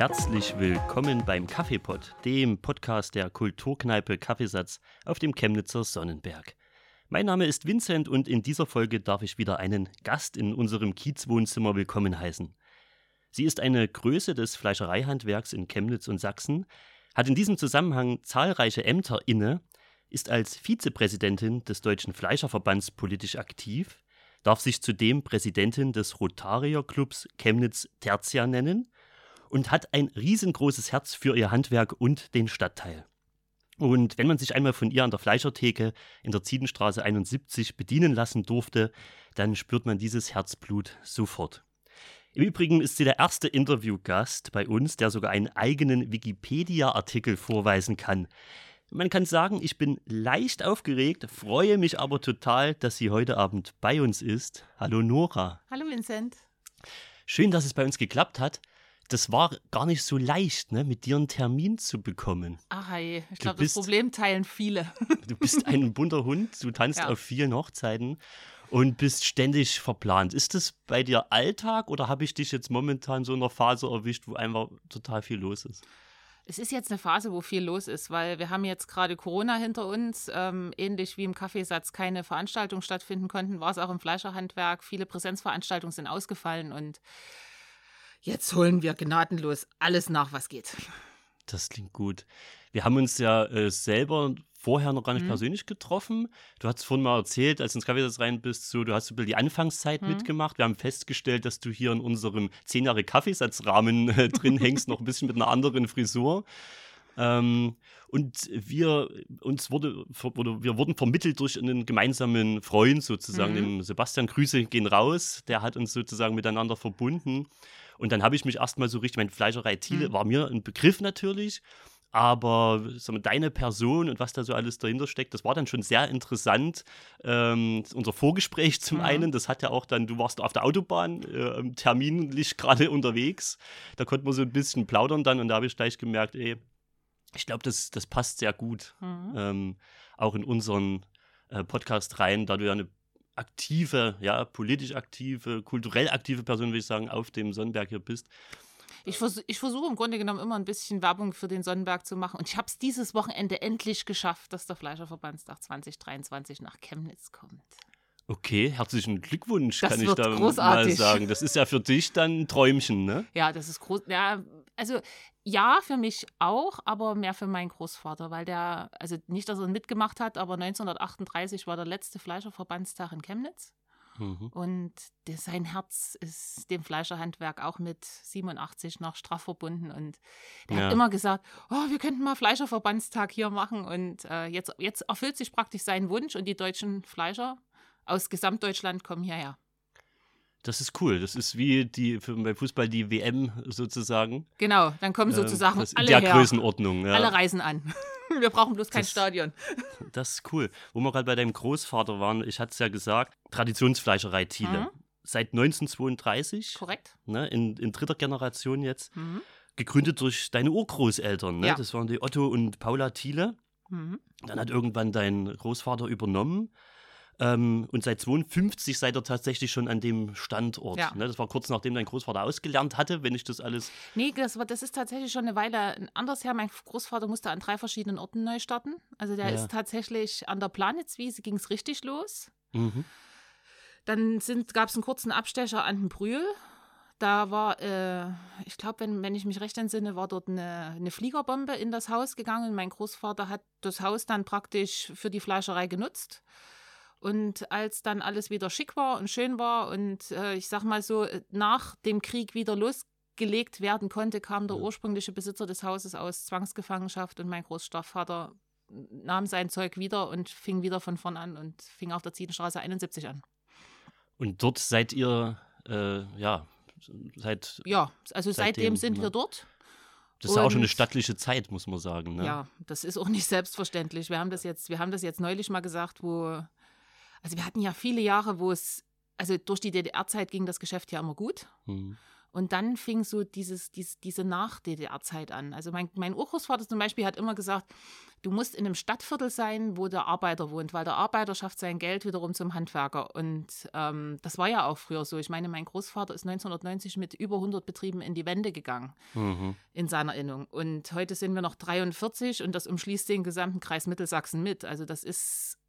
herzlich willkommen beim Kaffeepot, dem Podcast der Kulturkneipe Kaffeesatz auf dem Chemnitzer Sonnenberg. Mein Name ist Vincent und in dieser Folge darf ich wieder einen Gast in unserem Kiezwohnzimmer willkommen heißen. Sie ist eine Größe des Fleischereihandwerks in Chemnitz und Sachsen, hat in diesem Zusammenhang zahlreiche Ämter inne, ist als Vizepräsidentin des Deutschen Fleischerverbands politisch aktiv, darf sich zudem Präsidentin des Rotarierclubs Chemnitz Tertia nennen und hat ein riesengroßes Herz für ihr Handwerk und den Stadtteil. Und wenn man sich einmal von ihr an der Fleischertheke in der Ziedenstraße 71 bedienen lassen durfte, dann spürt man dieses Herzblut sofort. Im Übrigen ist sie der erste Interviewgast bei uns, der sogar einen eigenen Wikipedia-Artikel vorweisen kann. Man kann sagen, ich bin leicht aufgeregt, freue mich aber total, dass sie heute Abend bei uns ist. Hallo Nora. Hallo Vincent. Schön, dass es bei uns geklappt hat das war gar nicht so leicht, ne, mit dir einen Termin zu bekommen. Ach hey, ich glaube, das Problem teilen viele. Du bist ein bunter Hund, du tanzt ja. auf vielen Hochzeiten und bist ständig verplant. Ist das bei dir Alltag oder habe ich dich jetzt momentan so in einer Phase erwischt, wo einfach total viel los ist? Es ist jetzt eine Phase, wo viel los ist, weil wir haben jetzt gerade Corona hinter uns. Ähm, ähnlich wie im Kaffeesatz keine Veranstaltungen stattfinden konnten, war es auch im Fleischerhandwerk. Viele Präsenzveranstaltungen sind ausgefallen und Jetzt holen wir gnadenlos alles nach, was geht. Das klingt gut. Wir haben uns ja äh, selber vorher noch gar nicht mhm. persönlich getroffen. Du hast vorhin mal erzählt, als du ins Kaffeesatz rein bist, so, du hast ein bisschen die Anfangszeit mhm. mitgemacht. Wir haben festgestellt, dass du hier in unserem 10 Jahre Kaffeesatzrahmen äh, drin hängst, noch ein bisschen mit einer anderen Frisur. Ähm, und wir, uns wurde, wurde, wir wurden vermittelt durch einen gemeinsamen Freund sozusagen, mhm. dem Sebastian. Grüße gehen raus. Der hat uns sozusagen miteinander verbunden. Und dann habe ich mich erstmal so richtig, meine Fleischerei Thiele mhm. war mir ein Begriff natürlich. Aber mal, deine Person und was da so alles dahinter steckt, das war dann schon sehr interessant. Ähm, unser Vorgespräch zum mhm. einen, das hat ja auch dann, du warst auf der Autobahn, äh, terminlich gerade unterwegs. Da konnte man so ein bisschen plaudern dann und da habe ich gleich gemerkt, ey, ich glaube, das, das passt sehr gut. Mhm. Ähm, auch in unseren äh, Podcast rein, da du ja eine aktive, ja, politisch aktive, kulturell aktive Person, würde ich sagen, auf dem Sonnenberg hier bist. Ich, vers ich versuche im Grunde genommen immer ein bisschen Werbung für den Sonnenberg zu machen. Und ich habe es dieses Wochenende endlich geschafft, dass der Fleischerverbandstag 2023 nach Chemnitz kommt. Okay, herzlichen Glückwunsch, das kann ich da großartig. mal sagen. Das ist ja für dich dann ein Träumchen, ne? Ja, das ist groß. Ja, also ja, für mich auch, aber mehr für meinen Großvater, weil der, also nicht, dass er mitgemacht hat, aber 1938 war der letzte Fleischerverbandstag in Chemnitz. Mhm. Und der, sein Herz ist dem Fleischerhandwerk auch mit 87 noch straff verbunden. Und der ja. hat immer gesagt, oh, wir könnten mal Fleischerverbandstag hier machen. Und äh, jetzt, jetzt erfüllt sich praktisch sein Wunsch und die deutschen Fleischer aus Gesamtdeutschland kommen hierher. Das ist cool. Das ist wie die für, beim Fußball die WM sozusagen. Genau, dann kommen sozusagen äh, alle der her. Größenordnung. Ja. Alle reisen an. Wir brauchen bloß kein das, Stadion. Das ist cool. Wo wir gerade bei deinem Großvater waren, ich hatte es ja gesagt, Traditionsfleischerei Thiele. Mhm. Seit 1932. Korrekt. Ne, in, in dritter Generation jetzt. Mhm. Gegründet durch deine Urgroßeltern. Ne? Ja. Das waren die Otto und Paula Thiele. Mhm. Dann hat irgendwann dein Großvater übernommen. Ähm, und seit 52 seid ihr tatsächlich schon an dem Standort. Ja. Ne? Das war kurz nachdem dein Großvater ausgelernt hatte, wenn ich das alles. Nee, das, war, das ist tatsächlich schon eine Weile anders her. Mein Großvater musste an drei verschiedenen Orten neu starten. Also der ja. ist tatsächlich an der Planitzwiese, ging es richtig los. Mhm. Dann gab es einen kurzen Abstecher an den Brühl. Da war, äh, ich glaube, wenn, wenn ich mich recht entsinne, war dort eine, eine Fliegerbombe in das Haus gegangen. Mein Großvater hat das Haus dann praktisch für die Fleischerei genutzt. Und als dann alles wieder schick war und schön war und äh, ich sag mal so, äh, nach dem Krieg wieder losgelegt werden konnte, kam der ursprüngliche Besitzer des Hauses aus Zwangsgefangenschaft und mein Großvater nahm sein Zeug wieder und fing wieder von vorn an und fing auf der Ziedenstraße 71 an. Und dort seid ihr, äh, ja, seit. Ja, also seitdem, seitdem sind ne? wir dort. Das ist ja auch schon eine stattliche Zeit, muss man sagen. Ne? Ja, das ist auch nicht selbstverständlich. Wir haben das jetzt, wir haben das jetzt neulich mal gesagt, wo also wir hatten ja viele Jahre, wo es, also durch die DDR-Zeit ging das Geschäft ja immer gut. Mhm. Und dann fing so dieses, dieses diese Nach-DDR-Zeit an. Also mein, mein Urgroßvater zum Beispiel hat immer gesagt, du musst in einem Stadtviertel sein, wo der Arbeiter wohnt, weil der Arbeiter schafft sein Geld wiederum zum Handwerker. Und ähm, das war ja auch früher so. Ich meine, mein Großvater ist 1990 mit über 100 Betrieben in die Wende gegangen, mhm. in seiner Erinnerung. Und heute sind wir noch 43 und das umschließt den gesamten Kreis Mittelsachsen mit. Also das ist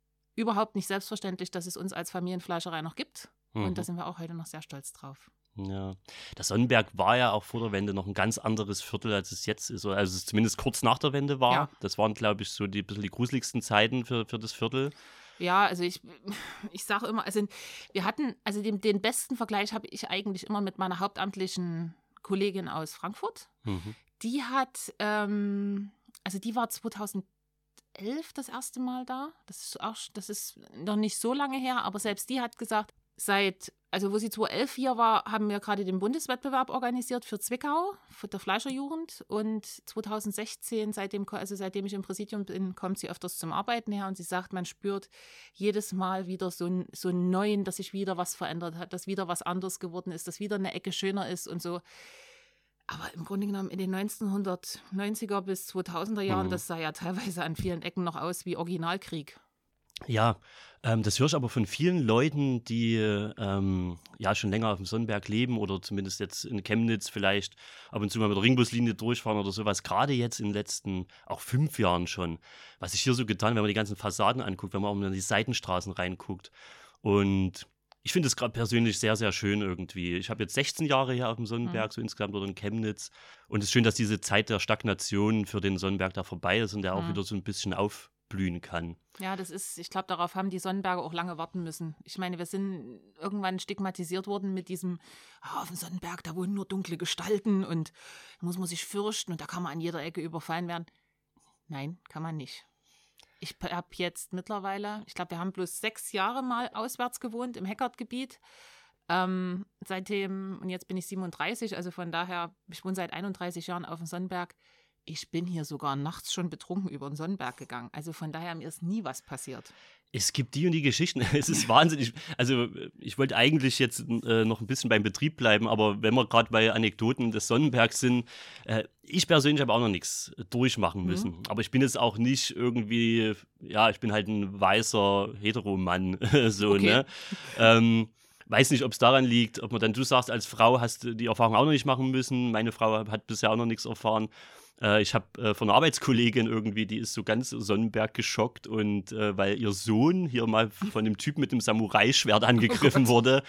überhaupt nicht selbstverständlich, dass es uns als Familienfleischerei noch gibt. Mhm. Und da sind wir auch heute noch sehr stolz drauf. Ja, der Sonnenberg war ja auch vor der Wende noch ein ganz anderes Viertel, als es jetzt ist. Also zumindest kurz nach der Wende war. Ja. Das waren, glaube ich, so die bisschen die gruseligsten Zeiten für, für das Viertel. Ja, also ich, ich sage immer, also wir hatten, also den, den besten Vergleich habe ich eigentlich immer mit meiner hauptamtlichen Kollegin aus Frankfurt. Mhm. Die hat, ähm, also die war 2011 das erste Mal da. Das ist auch, das ist noch nicht so lange her, aber selbst die hat gesagt, seit, also wo sie 2011 hier war, haben wir gerade den Bundeswettbewerb organisiert für Zwickau, für der Fleischerjugend. Und 2016, seitdem, also seitdem ich im Präsidium bin, kommt sie öfters zum Arbeiten her und sie sagt, man spürt jedes Mal wieder so, so einen neuen, dass sich wieder was verändert hat, dass wieder was anders geworden ist, dass wieder eine Ecke schöner ist und so. Aber im Grunde genommen in den 1990er bis 2000er Jahren, mhm. das sah ja teilweise an vielen Ecken noch aus wie Originalkrieg. Ja, ähm, das höre ich aber von vielen Leuten, die ähm, ja schon länger auf dem Sonnenberg leben oder zumindest jetzt in Chemnitz vielleicht ab und zu mal mit der Ringbuslinie durchfahren oder sowas. Gerade jetzt in den letzten auch fünf Jahren schon, was sich hier so getan, wenn man die ganzen Fassaden anguckt, wenn man auch in die Seitenstraßen reinguckt. Und ich finde es gerade persönlich sehr, sehr schön irgendwie. Ich habe jetzt 16 Jahre hier auf dem Sonnenberg, mhm. so insgesamt oder in Chemnitz. Und es ist schön, dass diese Zeit der Stagnation für den Sonnenberg da vorbei ist und der mhm. auch wieder so ein bisschen auf blühen kann. Ja, das ist, ich glaube, darauf haben die Sonnenberge auch lange warten müssen. Ich meine, wir sind irgendwann stigmatisiert worden mit diesem, oh, auf dem Sonnenberg, da wohnen nur dunkle Gestalten und muss man sich fürchten und da kann man an jeder Ecke überfallen werden. Nein, kann man nicht. Ich habe jetzt mittlerweile, ich glaube, wir haben bloß sechs Jahre mal auswärts gewohnt im Heckertgebiet. Ähm, seitdem, und jetzt bin ich 37, also von daher, ich wohne seit 31 Jahren auf dem Sonnenberg ich bin hier sogar nachts schon betrunken über den Sonnenberg gegangen. Also von daher mir ist nie was passiert. Es gibt die und die Geschichten. Es ist wahnsinnig. Also ich wollte eigentlich jetzt äh, noch ein bisschen beim Betrieb bleiben, aber wenn wir gerade bei Anekdoten des Sonnenbergs sind, äh, ich persönlich habe auch noch nichts durchmachen müssen. Mhm. Aber ich bin jetzt auch nicht irgendwie, ja, ich bin halt ein weißer Heteromann, so, okay. ne? Ähm, weiß nicht, ob es daran liegt, ob man dann, du sagst, als Frau hast du die Erfahrung auch noch nicht machen müssen. Meine Frau hat bisher auch noch nichts erfahren. Äh, ich habe äh, von einer Arbeitskollegin irgendwie, die ist so ganz Sonnenberg geschockt und äh, weil ihr Sohn hier mal von dem Typ mit dem Samurai-Schwert angegriffen oh wurde.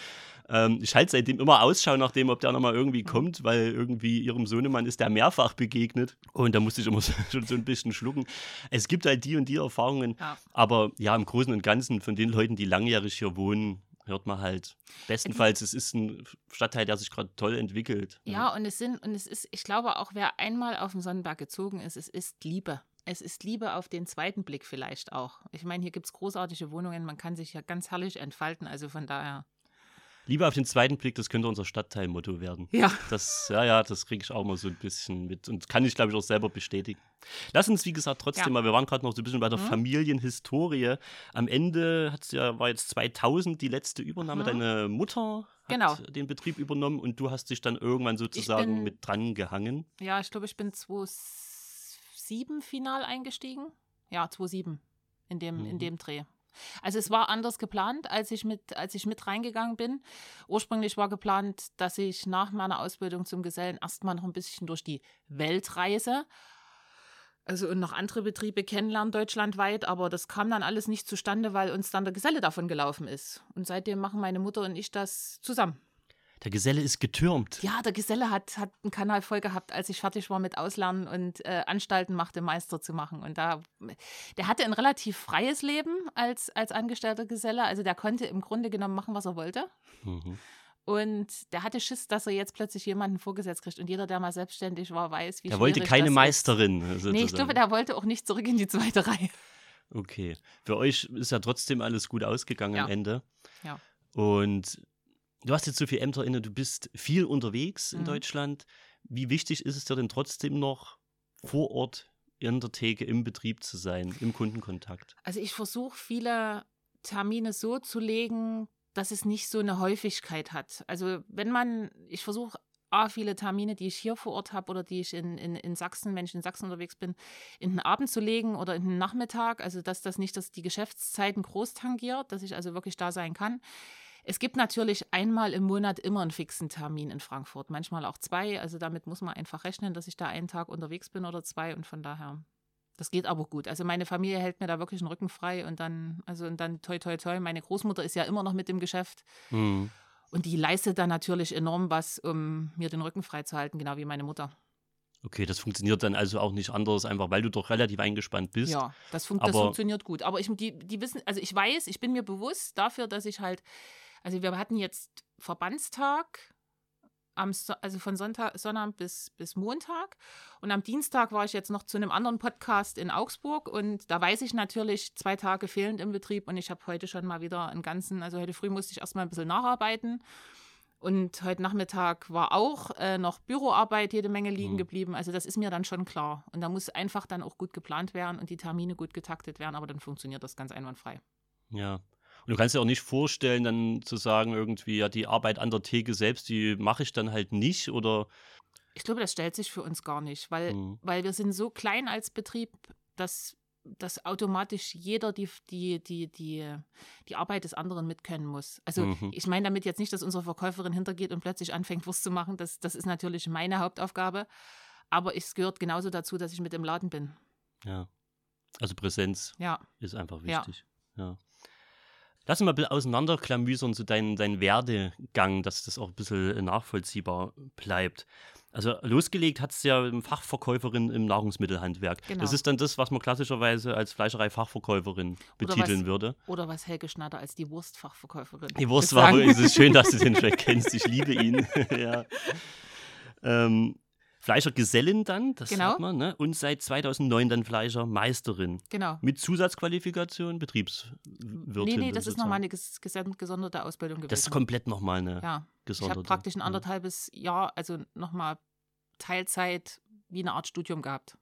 Ähm, ich halte seitdem immer Ausschau nach dem, ob der nochmal irgendwie kommt, weil irgendwie ihrem Sohnemann ist der mehrfach begegnet. Und da musste ich immer so, schon so ein bisschen schlucken. Es gibt halt die und die Erfahrungen. Ja. Aber ja, im Großen und Ganzen von den Leuten, die langjährig hier wohnen, hört man halt. Bestenfalls, es ist ein Stadtteil, der sich gerade toll entwickelt. Ja, und es sind, und es ist, ich glaube auch, wer einmal auf den Sonnenberg gezogen ist, es ist Liebe. Es ist Liebe auf den zweiten Blick vielleicht auch. Ich meine, hier gibt es großartige Wohnungen, man kann sich ja ganz herrlich entfalten, also von daher. Lieber auf den zweiten Blick, das könnte unser Stadtteilmotto werden. Ja. Das, ja, ja, das kriege ich auch mal so ein bisschen mit und kann ich, glaube ich, auch selber bestätigen. Lass uns, wie gesagt, trotzdem ja. mal, wir waren gerade noch so ein bisschen bei der mhm. Familienhistorie. Am Ende hat's ja, war jetzt 2000 die letzte Übernahme. Mhm. Deine Mutter hat genau. den Betrieb übernommen und du hast dich dann irgendwann sozusagen bin, mit dran gehangen. Ja, ich glaube, ich bin 2007 final eingestiegen. Ja, 2007 in dem, mhm. in dem Dreh. Also es war anders geplant, als ich mit, als ich mit reingegangen bin. Ursprünglich war geplant, dass ich nach meiner Ausbildung zum Gesellen erstmal noch ein bisschen durch die Welt reise. Also und noch andere Betriebe kennenlernen deutschlandweit, aber das kam dann alles nicht zustande, weil uns dann der Geselle davon gelaufen ist. Und seitdem machen meine Mutter und ich das zusammen. Der Geselle ist getürmt. Ja, der Geselle hat, hat einen Kanal voll gehabt, als ich fertig war mit Auslernen und äh, Anstalten machte, Meister zu machen. Und da, der hatte ein relativ freies Leben als, als angestellter Geselle. Also der konnte im Grunde genommen machen, was er wollte. Mhm. Und der hatte Schiss, dass er jetzt plötzlich jemanden vorgesetzt kriegt. Und jeder, der mal selbstständig war, weiß, wie Der wollte keine Meisterin. Sozusagen. Nee, ich glaube, der wollte auch nicht zurück in die zweite Reihe. Okay. Für euch ist ja trotzdem alles gut ausgegangen ja. am Ende. Ja. Und du hast jetzt so viele Ämter inne, du bist viel unterwegs in mhm. Deutschland. Wie wichtig ist es dir denn trotzdem noch vor Ort in der Theke im Betrieb zu sein, im Kundenkontakt? Also ich versuche viele Termine so zu legen, dass es nicht so eine Häufigkeit hat. Also wenn man, ich versuche A, viele Termine, die ich hier vor Ort habe oder die ich in, in, in Sachsen, wenn ich in Sachsen unterwegs bin, in den Abend zu legen oder in den Nachmittag. Also, dass das nicht dass die Geschäftszeiten groß tangiert, dass ich also wirklich da sein kann. Es gibt natürlich einmal im Monat immer einen fixen Termin in Frankfurt, manchmal auch zwei. Also damit muss man einfach rechnen, dass ich da einen Tag unterwegs bin oder zwei und von daher. Das geht aber gut. Also meine Familie hält mir da wirklich den Rücken frei und dann, also und dann toi toi toi. Meine Großmutter ist ja immer noch mit im Geschäft. Mhm. Und die leistet dann natürlich enorm was, um mir den Rücken frei zu halten, genau wie meine Mutter. Okay, das funktioniert dann also auch nicht anders, einfach weil du doch relativ eingespannt bist. Ja, das, fun das funktioniert gut. Aber ich, die, die wissen, also ich weiß, ich bin mir bewusst dafür, dass ich halt also wir hatten jetzt Verbandstag, am, also von Sonntag, Sonnabend bis, bis Montag. Und am Dienstag war ich jetzt noch zu einem anderen Podcast in Augsburg und da weiß ich natürlich zwei Tage fehlend im Betrieb und ich habe heute schon mal wieder einen ganzen, also heute früh musste ich erstmal ein bisschen nacharbeiten. Und heute Nachmittag war auch äh, noch Büroarbeit jede Menge liegen mhm. geblieben. Also das ist mir dann schon klar. Und da muss einfach dann auch gut geplant werden und die Termine gut getaktet werden, aber dann funktioniert das ganz einwandfrei. Ja, und du kannst dir auch nicht vorstellen, dann zu sagen, irgendwie, ja, die Arbeit an der Theke selbst, die mache ich dann halt nicht oder. Ich glaube, das stellt sich für uns gar nicht, weil, mhm. weil wir sind so klein als Betrieb, dass, dass automatisch jeder die, die, die, die, die Arbeit des anderen mitkennen muss. Also mhm. ich meine damit jetzt nicht, dass unsere Verkäuferin hintergeht und plötzlich anfängt, Wurst zu machen. Das, das ist natürlich meine Hauptaufgabe. Aber es gehört genauso dazu, dass ich mit im Laden bin. Ja. Also Präsenz ja. ist einfach wichtig. ja. ja. Lass uns mal ein bisschen auseinanderklamüsern, so deinen dein Werdegang, dass das auch ein bisschen nachvollziehbar bleibt. Also losgelegt hat es ja Fachverkäuferin im Nahrungsmittelhandwerk. Genau. Das ist dann das, was man klassischerweise als Fleischerei-Fachverkäuferin betiteln was, würde. Oder was Helge Schnatter als die Wurstfachverkäuferin. Die Wurst war, es ist schön, dass du den Track kennst. Ich liebe ihn. ja. Ähm, Fleischergesellin dann, das genau. sagt man, ne? und seit 2009 dann Fleischermeisterin. Genau. Mit Zusatzqualifikation Betriebswirtin. Nee, nee, das ist nochmal eine ges gesonderte Ausbildung gewesen. Das ist komplett nochmal eine ja. gesonderte. Ich habe praktisch ein anderthalbes Jahr, also nochmal Teilzeit wie eine Art Studium gehabt.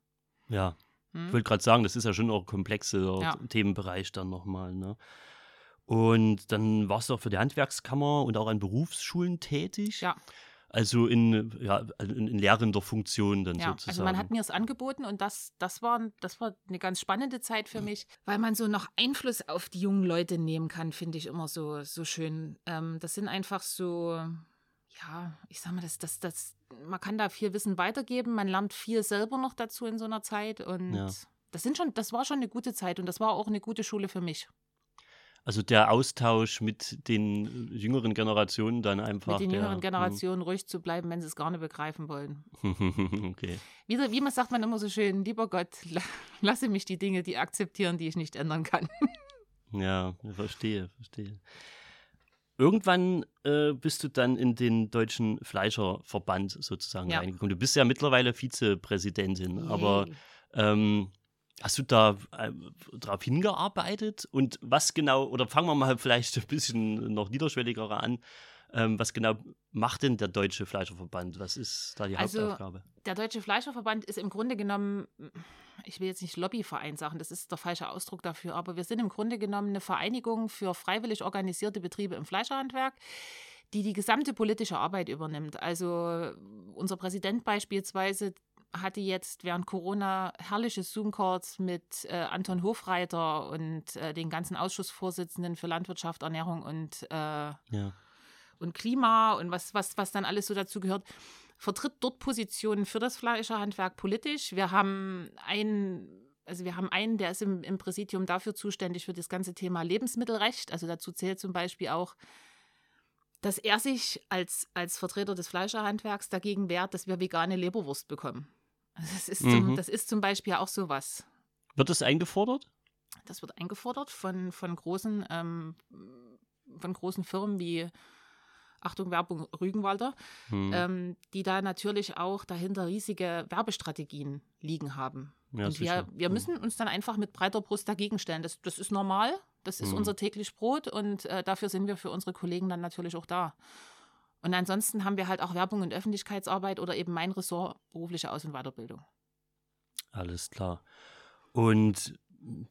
Ja. Hm? Ich wollte gerade sagen, das ist ja schon auch ein komplexer ja. Themenbereich dann nochmal. Ne? Und dann warst du auch für die Handwerkskammer und auch an Berufsschulen tätig. Ja. Also in, ja, in, in lehrender Funktion dann ja, sozusagen. Also man hat mir es angeboten und das, das, war, das war eine ganz spannende Zeit für mich, weil man so noch Einfluss auf die jungen Leute nehmen kann, finde ich immer so, so schön. Ähm, das sind einfach so, ja, ich sag mal, das, das, das, man kann da viel Wissen weitergeben, man lernt viel selber noch dazu in so einer Zeit und ja. das sind schon, das war schon eine gute Zeit und das war auch eine gute Schule für mich. Also der Austausch mit den jüngeren Generationen dann einfach. Mit den der, jüngeren hm. Generationen ruhig zu bleiben, wenn sie es gar nicht begreifen wollen. okay. Wie, wie man sagt man immer so schön, lieber Gott, lasse mich die Dinge, die akzeptieren, die ich nicht ändern kann. ja, verstehe, verstehe. Irgendwann äh, bist du dann in den Deutschen Fleischerverband sozusagen ja. reingekommen. Du bist ja mittlerweile Vizepräsidentin, aber ähm, Hast du da äh, darauf hingearbeitet? Und was genau, oder fangen wir mal vielleicht ein bisschen noch niederschwelliger an, ähm, was genau macht denn der Deutsche Fleischerverband? Was ist da die also, Hauptaufgabe? Der Deutsche Fleischerverband ist im Grunde genommen, ich will jetzt nicht Lobbyverein sagen, das ist der falsche Ausdruck dafür, aber wir sind im Grunde genommen eine Vereinigung für freiwillig organisierte Betriebe im Fleischerhandwerk die die gesamte politische Arbeit übernimmt. Also unser Präsident beispielsweise, hatte jetzt während Corona herrliche Zoom-Calls mit äh, Anton Hofreiter und äh, den ganzen Ausschussvorsitzenden für Landwirtschaft, Ernährung und, äh, ja. und Klima und was, was, was dann alles so dazu gehört. Vertritt dort Positionen für das Fleischerhandwerk politisch. Wir haben einen also wir haben einen, der ist im, im Präsidium dafür zuständig für das ganze Thema Lebensmittelrecht. Also dazu zählt zum Beispiel auch dass er sich als, als Vertreter des Fleischerhandwerks dagegen wehrt, dass wir vegane Leberwurst bekommen. Das ist, zum, mhm. das ist zum Beispiel auch sowas. Wird das eingefordert? Das wird eingefordert von, von, großen, ähm, von großen Firmen wie Achtung, Werbung Rügenwalder, mhm. ähm, die da natürlich auch dahinter riesige Werbestrategien liegen haben. Ja, und wir, wir mhm. müssen uns dann einfach mit breiter Brust dagegen stellen. Das, das ist normal, das ist mhm. unser täglich Brot und äh, dafür sind wir für unsere Kollegen dann natürlich auch da. Und ansonsten haben wir halt auch Werbung und Öffentlichkeitsarbeit oder eben mein Ressort berufliche Aus- und Weiterbildung. Alles klar. Und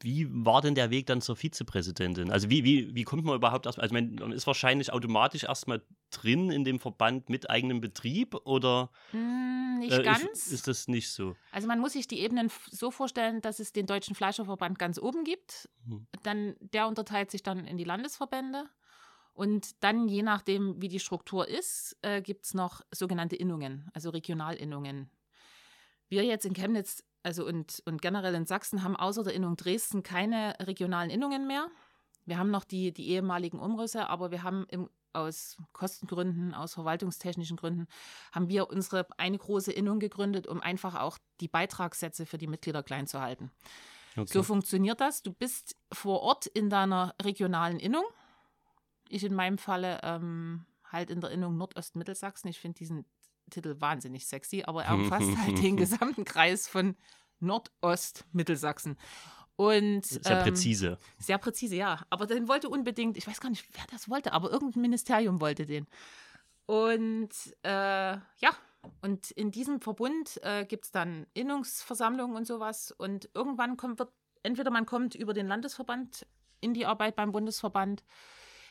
wie war denn der Weg dann zur Vizepräsidentin? Also wie, wie, wie kommt man überhaupt erstmal, also man ist wahrscheinlich automatisch erstmal drin in dem Verband mit eigenem Betrieb oder mm, nicht äh, ganz? Ist, ist, das nicht so? Also man muss sich die Ebenen so vorstellen, dass es den Deutschen Fleischerverband ganz oben gibt. Hm. Dann, der unterteilt sich dann in die Landesverbände. Und dann, je nachdem, wie die Struktur ist, äh, gibt es noch sogenannte Innungen, also Regionalinnungen. Wir jetzt in Chemnitz also und, und generell in Sachsen haben außer der Innung Dresden keine regionalen Innungen mehr. Wir haben noch die, die ehemaligen Umrisse, aber wir haben im, aus Kostengründen, aus verwaltungstechnischen Gründen, haben wir unsere eine große Innung gegründet, um einfach auch die Beitragssätze für die Mitglieder klein zu halten. Okay. So funktioniert das. Du bist vor Ort in deiner regionalen Innung. Ich in meinem Falle ähm, halt in der Innung Nordost-Mittelsachsen. Ich finde diesen Titel wahnsinnig sexy, aber er umfasst halt den gesamten Kreis von Nordost-Mittelsachsen. Und, sehr ähm, präzise. Sehr präzise, ja. Aber den wollte unbedingt, ich weiß gar nicht, wer das wollte, aber irgendein Ministerium wollte den. Und äh, ja, und in diesem Verbund äh, gibt es dann Innungsversammlungen und sowas. Und irgendwann kommt, wird, entweder man kommt über den Landesverband in die Arbeit beim Bundesverband.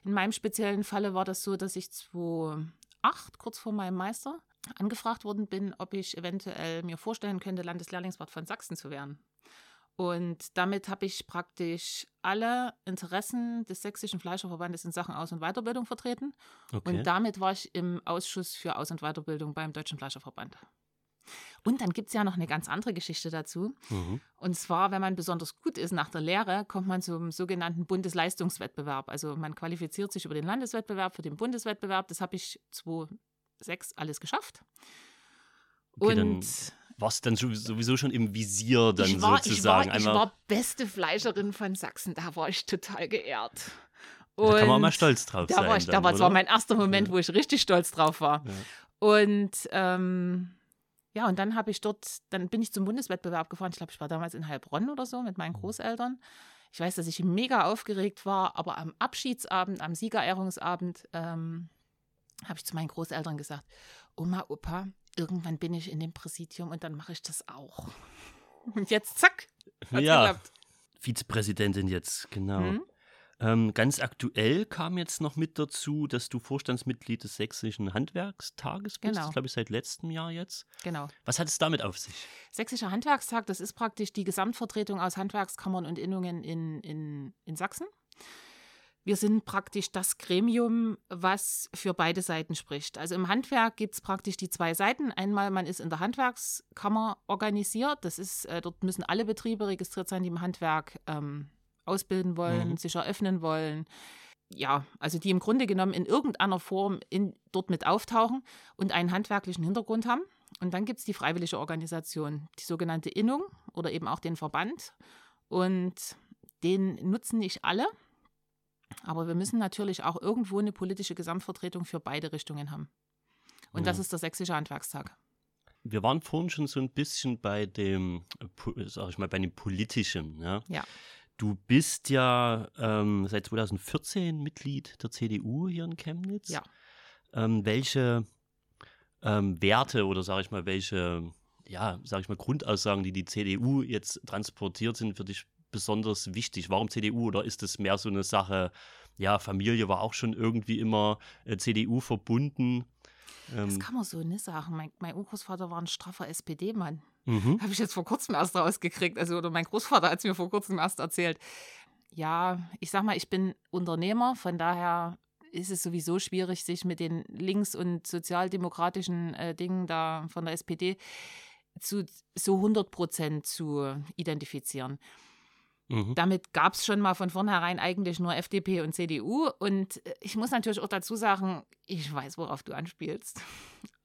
In meinem speziellen Falle war das so, dass ich 2008, kurz vor meinem Meister, angefragt worden bin, ob ich eventuell mir vorstellen könnte, Landeslehrlingswart von Sachsen zu werden. Und damit habe ich praktisch alle Interessen des Sächsischen Fleischerverbandes in Sachen Aus- und Weiterbildung vertreten. Okay. Und damit war ich im Ausschuss für Aus- und Weiterbildung beim Deutschen Fleischerverband. Und dann gibt es ja noch eine ganz andere Geschichte dazu. Mhm. Und zwar, wenn man besonders gut ist nach der Lehre, kommt man zum sogenannten Bundesleistungswettbewerb. Also man qualifiziert sich über den Landeswettbewerb für den Bundeswettbewerb. Das habe ich 2006 alles geschafft. Okay, und warst dann sowieso schon im Visier dann war, sozusagen. Ich war, ich war beste Fleischerin von Sachsen, da war ich total geehrt. Und da kann man mal stolz drauf da sein. War ich, dann, da war, das war mein erster Moment, ja. wo ich richtig stolz drauf war. Ja. Und ähm, ja, und dann habe ich dort, dann bin ich zum Bundeswettbewerb gefahren. Ich glaube, ich war damals in Heilbronn oder so mit meinen mhm. Großeltern. Ich weiß, dass ich mega aufgeregt war, aber am Abschiedsabend, am Siegerehrungsabend, ähm, habe ich zu meinen Großeltern gesagt, Oma, Opa, irgendwann bin ich in dem Präsidium und dann mache ich das auch. Und jetzt, zack, hat's ja, geklappt. Vizepräsidentin jetzt, genau. Mhm. Ähm, ganz aktuell kam jetzt noch mit dazu, dass du Vorstandsmitglied des Sächsischen Handwerkstages bist. Genau. Glaube ich seit letztem Jahr jetzt. Genau. Was hat es damit auf sich? Sächsischer Handwerkstag, das ist praktisch die Gesamtvertretung aus Handwerkskammern und Innungen in, in, in Sachsen. Wir sind praktisch das Gremium, was für beide Seiten spricht. Also im Handwerk gibt es praktisch die zwei Seiten. Einmal, man ist in der Handwerkskammer organisiert. Das ist, äh, dort müssen alle Betriebe registriert sein, die im Handwerk ähm, ausbilden wollen, mhm. sich eröffnen wollen. Ja, also die im Grunde genommen in irgendeiner Form in, dort mit auftauchen und einen handwerklichen Hintergrund haben. Und dann gibt es die freiwillige Organisation, die sogenannte Innung oder eben auch den Verband. Und den nutzen nicht alle. Aber wir müssen natürlich auch irgendwo eine politische Gesamtvertretung für beide Richtungen haben. Und ja. das ist der Sächsische Handwerkstag. Wir waren vorhin schon so ein bisschen bei dem, sag ich mal, bei dem Politischen. Ja. ja. Du bist ja ähm, seit 2014 Mitglied der CDU hier in Chemnitz. Ja. Ähm, welche ähm, Werte oder sage ich mal, welche, ja, sage ich mal, Grundaussagen, die die CDU jetzt transportiert, sind für dich besonders wichtig? Warum CDU oder ist es mehr so eine Sache, ja, Familie war auch schon irgendwie immer äh, CDU verbunden? Ähm, das kann man so nicht sagen. Mein, mein Urgroßvater war ein straffer SPD-Mann. Mhm. Habe ich jetzt vor kurzem erst rausgekriegt. Also, oder mein Großvater hat es mir vor kurzem erst erzählt. Ja, ich sag mal, ich bin Unternehmer, von daher ist es sowieso schwierig, sich mit den links- und sozialdemokratischen äh, Dingen da von der SPD zu so 100 Prozent zu identifizieren. Mhm. Damit gab es schon mal von vornherein eigentlich nur FDP und CDU. Und äh, ich muss natürlich auch dazu sagen, ich weiß, worauf du anspielst.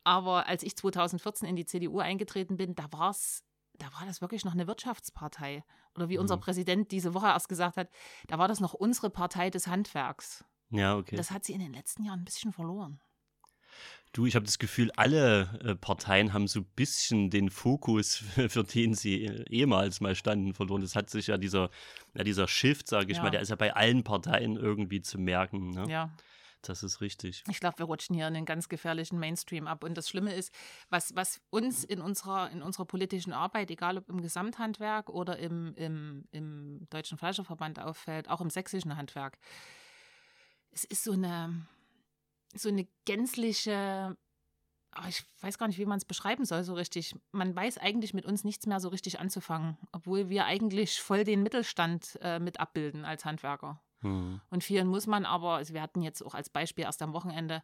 Aber als ich 2014 in die CDU eingetreten bin, da war es da war das wirklich noch eine Wirtschaftspartei. Oder wie mhm. unser Präsident diese Woche erst gesagt hat, da war das noch unsere Partei des Handwerks. Ja, okay. Das hat sie in den letzten Jahren ein bisschen verloren. Du, ich habe das Gefühl, alle äh, Parteien haben so ein bisschen den Fokus, für den sie äh, ehemals mal standen, verloren. Das hat sich ja dieser, ja, dieser Shift, sage ich ja. mal, der ist ja bei allen Parteien irgendwie zu merken. Ne? Ja. Das ist richtig. Ich glaube, wir rutschen hier in einen ganz gefährlichen Mainstream ab. Und das Schlimme ist, was, was uns in unserer, in unserer politischen Arbeit, egal ob im Gesamthandwerk oder im, im, im Deutschen Fleischerverband auffällt, auch im sächsischen Handwerk, es ist so eine, so eine gänzliche oh, ich weiß gar nicht, wie man es beschreiben soll so richtig. Man weiß eigentlich mit uns nichts mehr so richtig anzufangen, obwohl wir eigentlich voll den Mittelstand äh, mit abbilden als Handwerker. Mhm. Und vielen muss man aber, also wir hatten jetzt auch als Beispiel erst am Wochenende,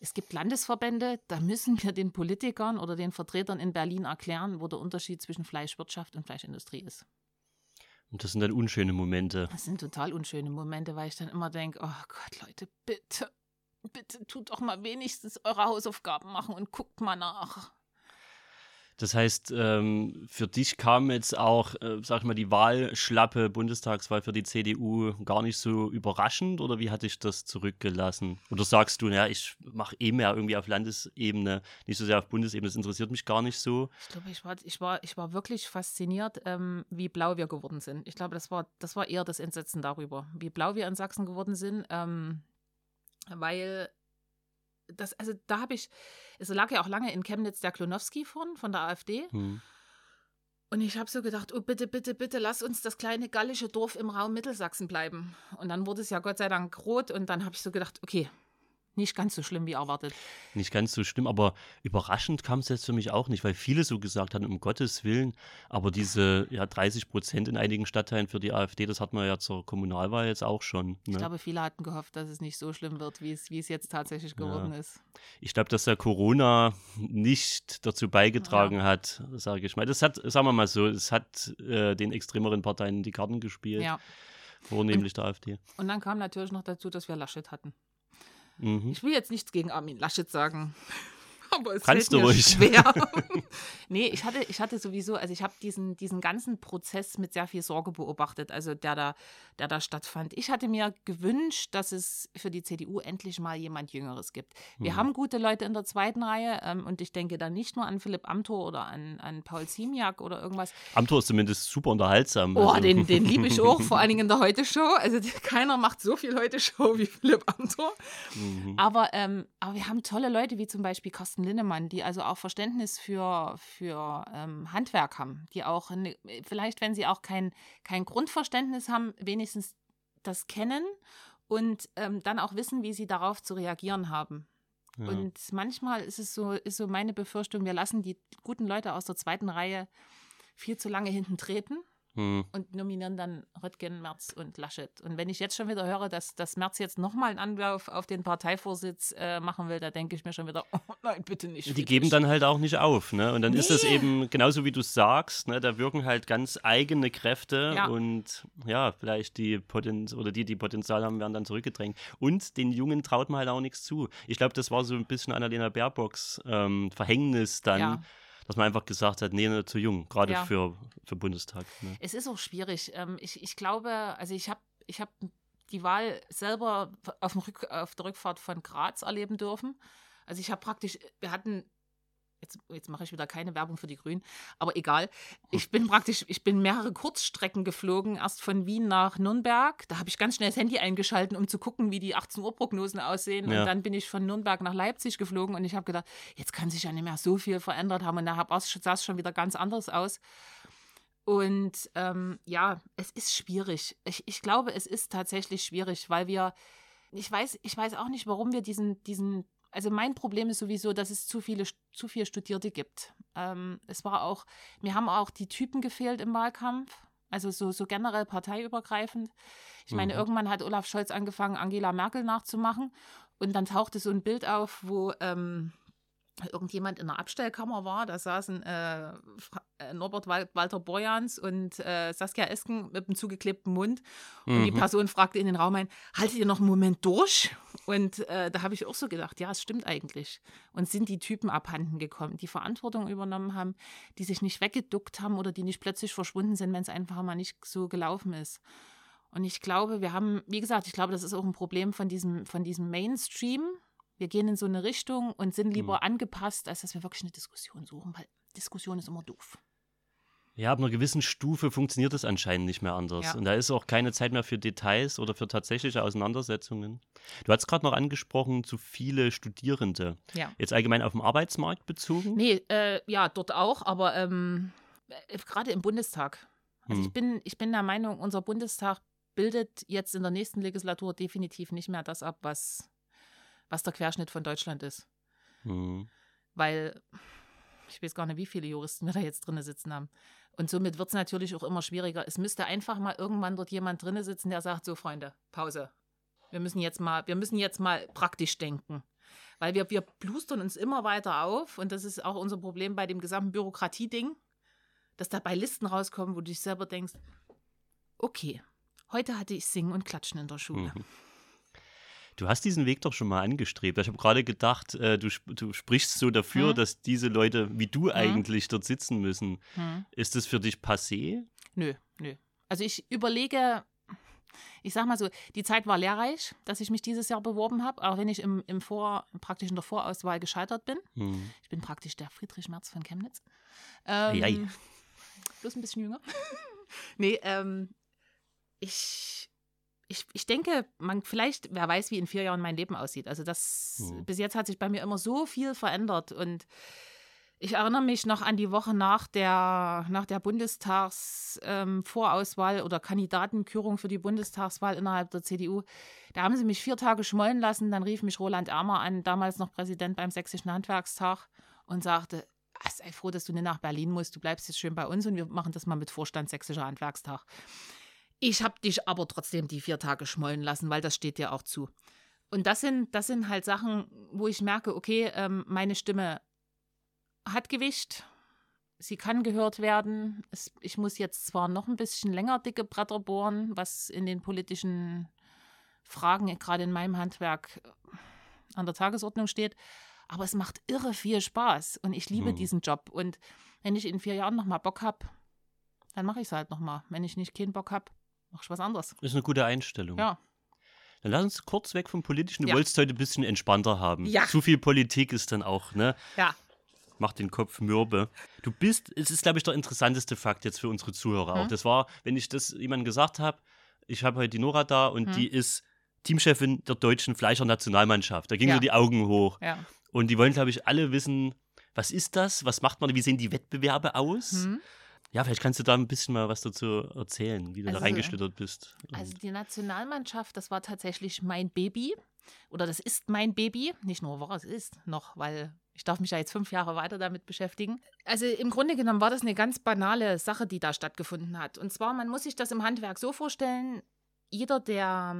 es gibt Landesverbände, da müssen wir den Politikern oder den Vertretern in Berlin erklären, wo der Unterschied zwischen Fleischwirtschaft und Fleischindustrie ist. Und das sind dann unschöne Momente. Das sind total unschöne Momente, weil ich dann immer denke, oh Gott, Leute, bitte, bitte tut doch mal wenigstens eure Hausaufgaben machen und guckt mal nach. Das heißt, ähm, für dich kam jetzt auch, äh, sag ich mal, die Wahlschlappe Bundestagswahl für die CDU gar nicht so überraschend oder wie hat dich das zurückgelassen? Oder sagst du, ja, ich mache eh mehr irgendwie auf Landesebene, nicht so sehr auf Bundesebene, das interessiert mich gar nicht so? Ich glaube, ich war, ich war, ich war wirklich fasziniert, ähm, wie blau wir geworden sind. Ich glaube, das war, das war eher das Entsetzen darüber, wie blau wir in Sachsen geworden sind. Ähm, weil das, also da habe ich, es lag ja auch lange in Chemnitz der Klonowski von, von der AfD. Hm. Und ich habe so gedacht, oh bitte, bitte, bitte, lass uns das kleine gallische Dorf im Raum Mittelsachsen bleiben. Und dann wurde es ja Gott sei Dank rot und dann habe ich so gedacht, okay, nicht ganz so schlimm wie erwartet. Nicht ganz so schlimm, aber überraschend kam es jetzt für mich auch nicht, weil viele so gesagt haben, um Gottes Willen, aber diese ja, 30 Prozent in einigen Stadtteilen für die AfD, das hat man ja zur Kommunalwahl jetzt auch schon. Ne? Ich glaube, viele hatten gehofft, dass es nicht so schlimm wird, wie es, wie es jetzt tatsächlich geworden ja. ist. Ich glaube, dass der Corona nicht dazu beigetragen ja. hat, sage ich mal. Das hat, sagen wir mal so, es hat äh, den extremeren Parteien die Karten gespielt. Ja. Vornehmlich und, der AfD. Und dann kam natürlich noch dazu, dass wir Laschet hatten. Mhm. Ich will jetzt nichts gegen Armin Laschet sagen. Aber es Kannst fällt mir ruhig. schwer. nee, ich hatte, ich hatte sowieso, also ich habe diesen, diesen ganzen Prozess mit sehr viel Sorge beobachtet, also der da, der da stattfand. Ich hatte mir gewünscht, dass es für die CDU endlich mal jemand Jüngeres gibt. Wir hm. haben gute Leute in der zweiten Reihe ähm, und ich denke da nicht nur an Philipp Amthor oder an, an Paul Ziemiak oder irgendwas. Amthor ist zumindest super unterhaltsam. Oh, also. den, den liebe ich auch, vor allen Dingen in der Heute-Show. Also keiner macht so viel Heute-Show wie Philipp Amthor. Mhm. Aber, ähm, aber wir haben tolle Leute wie zum Beispiel Carsten Linnemann, die also auch Verständnis für, für ähm, Handwerk haben, die auch, ne, vielleicht wenn sie auch kein, kein Grundverständnis haben, wenigstens das kennen und ähm, dann auch wissen, wie sie darauf zu reagieren haben. Ja. Und manchmal ist es so, ist so meine Befürchtung, wir lassen die guten Leute aus der zweiten Reihe viel zu lange hinten treten hm. und nominieren dann Röttgen, Merz und Laschet. Und wenn ich jetzt schon wieder höre, dass, dass Merz jetzt nochmal einen Anlauf auf den Parteivorsitz äh, machen will, da denke ich mir schon wieder, oh nein, bitte nicht. Die geben dann halt auch nicht auf. Ne? Und dann nee. ist das eben genauso wie du sagst, ne? da wirken halt ganz eigene Kräfte ja. und ja, vielleicht die Potenz oder die, die Potenzial haben, werden dann zurückgedrängt. Und den Jungen traut man halt auch nichts zu. Ich glaube, das war so ein bisschen Annalena Baerbocks ähm, Verhängnis dann. Ja dass man einfach gesagt hat, nee, ne, zu jung, gerade ja. für, für Bundestag. Ne? Es ist auch schwierig. Ähm, ich, ich glaube, also ich habe ich hab die Wahl selber auf, Rück, auf der Rückfahrt von Graz erleben dürfen. Also ich habe praktisch, wir hatten jetzt, jetzt mache ich wieder keine Werbung für die Grünen, aber egal. Ich bin praktisch, ich bin mehrere Kurzstrecken geflogen, erst von Wien nach Nürnberg. Da habe ich ganz schnell das Handy eingeschalten, um zu gucken, wie die 18 Uhr Prognosen aussehen. Ja. Und dann bin ich von Nürnberg nach Leipzig geflogen und ich habe gedacht, jetzt kann sich ja nicht mehr so viel verändert haben. Und da sah es schon wieder ganz anders aus. Und ähm, ja, es ist schwierig. Ich, ich glaube, es ist tatsächlich schwierig, weil wir, ich weiß, ich weiß auch nicht, warum wir diesen, diesen also mein Problem ist sowieso, dass es zu viele, zu viele Studierte gibt. Ähm, es war auch, mir haben auch die Typen gefehlt im Wahlkampf. Also so, so generell parteiübergreifend. Ich meine, mhm. irgendwann hat Olaf Scholz angefangen, Angela Merkel nachzumachen. Und dann tauchte so ein Bild auf, wo ähm, irgendjemand in der Abstellkammer war. Da saßen äh, äh Norbert Walter Borjans und äh, Saskia Esken mit einem zugeklebten Mund. Und mhm. die Person fragte in den Raum ein, haltet ihr noch einen Moment durch? Und äh, da habe ich auch so gedacht, ja, es stimmt eigentlich. Und sind die Typen abhanden gekommen, die Verantwortung übernommen haben, die sich nicht weggeduckt haben oder die nicht plötzlich verschwunden sind, wenn es einfach mal nicht so gelaufen ist. Und ich glaube, wir haben, wie gesagt, ich glaube, das ist auch ein Problem von diesem, von diesem Mainstream, wir gehen in so eine Richtung und sind lieber mhm. angepasst, als dass wir wirklich eine Diskussion suchen, weil Diskussion ist immer doof. Ja, ab einer gewissen Stufe funktioniert es anscheinend nicht mehr anders. Ja. Und da ist auch keine Zeit mehr für Details oder für tatsächliche Auseinandersetzungen. Du hast gerade noch angesprochen, zu viele Studierende. Ja. Jetzt allgemein auf dem Arbeitsmarkt bezogen? Nee, äh, ja, dort auch, aber ähm, äh, gerade im Bundestag. Also hm. ich, bin, ich bin der Meinung, unser Bundestag bildet jetzt in der nächsten Legislatur definitiv nicht mehr das ab, was, was der Querschnitt von Deutschland ist. Hm. Weil ich weiß gar nicht, wie viele Juristen wir da jetzt drin sitzen haben. Und somit wird es natürlich auch immer schwieriger. Es müsste einfach mal irgendwann dort jemand drin sitzen, der sagt: So, Freunde, Pause. Wir müssen jetzt mal, wir müssen jetzt mal praktisch denken. Weil wir, wir blustern uns immer weiter auf und das ist auch unser Problem bei dem gesamten Bürokratie-Ding, dass dabei Listen rauskommen, wo du dich selber denkst, okay, heute hatte ich Singen und Klatschen in der Schule. Mhm. Du hast diesen Weg doch schon mal angestrebt. Ich habe gerade gedacht, äh, du, du, sprichst so dafür, hm. dass diese Leute wie du hm. eigentlich dort sitzen müssen. Hm. Ist das für dich passé? Nö, nö. Also ich überlege, ich sag mal so, die Zeit war lehrreich, dass ich mich dieses Jahr beworben habe, auch wenn ich im, im Vor, praktisch in der Vorauswahl gescheitert bin. Hm. Ich bin praktisch der Friedrich Merz von Chemnitz. Ähm, bloß ein bisschen jünger. nee, ähm, ich ich, ich denke, man vielleicht, wer weiß, wie in vier Jahren mein Leben aussieht. Also das, mhm. bis jetzt hat sich bei mir immer so viel verändert und ich erinnere mich noch an die Woche nach der, nach der Bundestagsvorauswahl ähm, oder Kandidatenkürung für die Bundestagswahl innerhalb der CDU. Da haben sie mich vier Tage schmollen lassen. Dann rief mich Roland Ermer an, damals noch Präsident beim Sächsischen Handwerkstag, und sagte: ah, Sei froh, dass du nicht nach Berlin musst. Du bleibst jetzt schön bei uns und wir machen das mal mit Vorstand Sächsischer Handwerkstag. Ich habe dich aber trotzdem die vier Tage schmollen lassen, weil das steht dir auch zu. Und das sind, das sind halt Sachen, wo ich merke, okay, ähm, meine Stimme hat Gewicht, sie kann gehört werden. Es, ich muss jetzt zwar noch ein bisschen länger dicke Bretter bohren, was in den politischen Fragen, gerade in meinem Handwerk, an der Tagesordnung steht, aber es macht irre viel Spaß und ich liebe hm. diesen Job. Und wenn ich in vier Jahren nochmal Bock habe, dann mache ich es halt nochmal. Wenn ich nicht keinen Bock habe, mach ich was anderes. Das ist eine gute Einstellung. Ja. Dann lass uns kurz weg vom Politischen. Du ja. wolltest heute ein bisschen entspannter haben. Ja. Zu viel Politik ist dann auch, ne? Ja. Macht den Kopf mürbe. Du bist, es ist, glaube ich, der interessanteste Fakt jetzt für unsere Zuhörer hm. auch. Das war, wenn ich das jemandem gesagt habe, ich habe heute die Nora da und hm. die ist Teamchefin der deutschen Fleischer-Nationalmannschaft. Da gingen ja. so die Augen hoch. Ja. Und die wollen, glaube ich, alle wissen, was ist das? Was macht man? Wie sehen die Wettbewerbe aus? Hm. Ja, vielleicht kannst du da ein bisschen mal was dazu erzählen, wie du also, da reingeschlittert bist. Also die Nationalmannschaft, das war tatsächlich mein Baby. Oder das ist mein Baby. Nicht nur war es ist noch, weil ich darf mich ja jetzt fünf Jahre weiter damit beschäftigen. Also im Grunde genommen war das eine ganz banale Sache, die da stattgefunden hat. Und zwar, man muss sich das im Handwerk so vorstellen, jeder, der,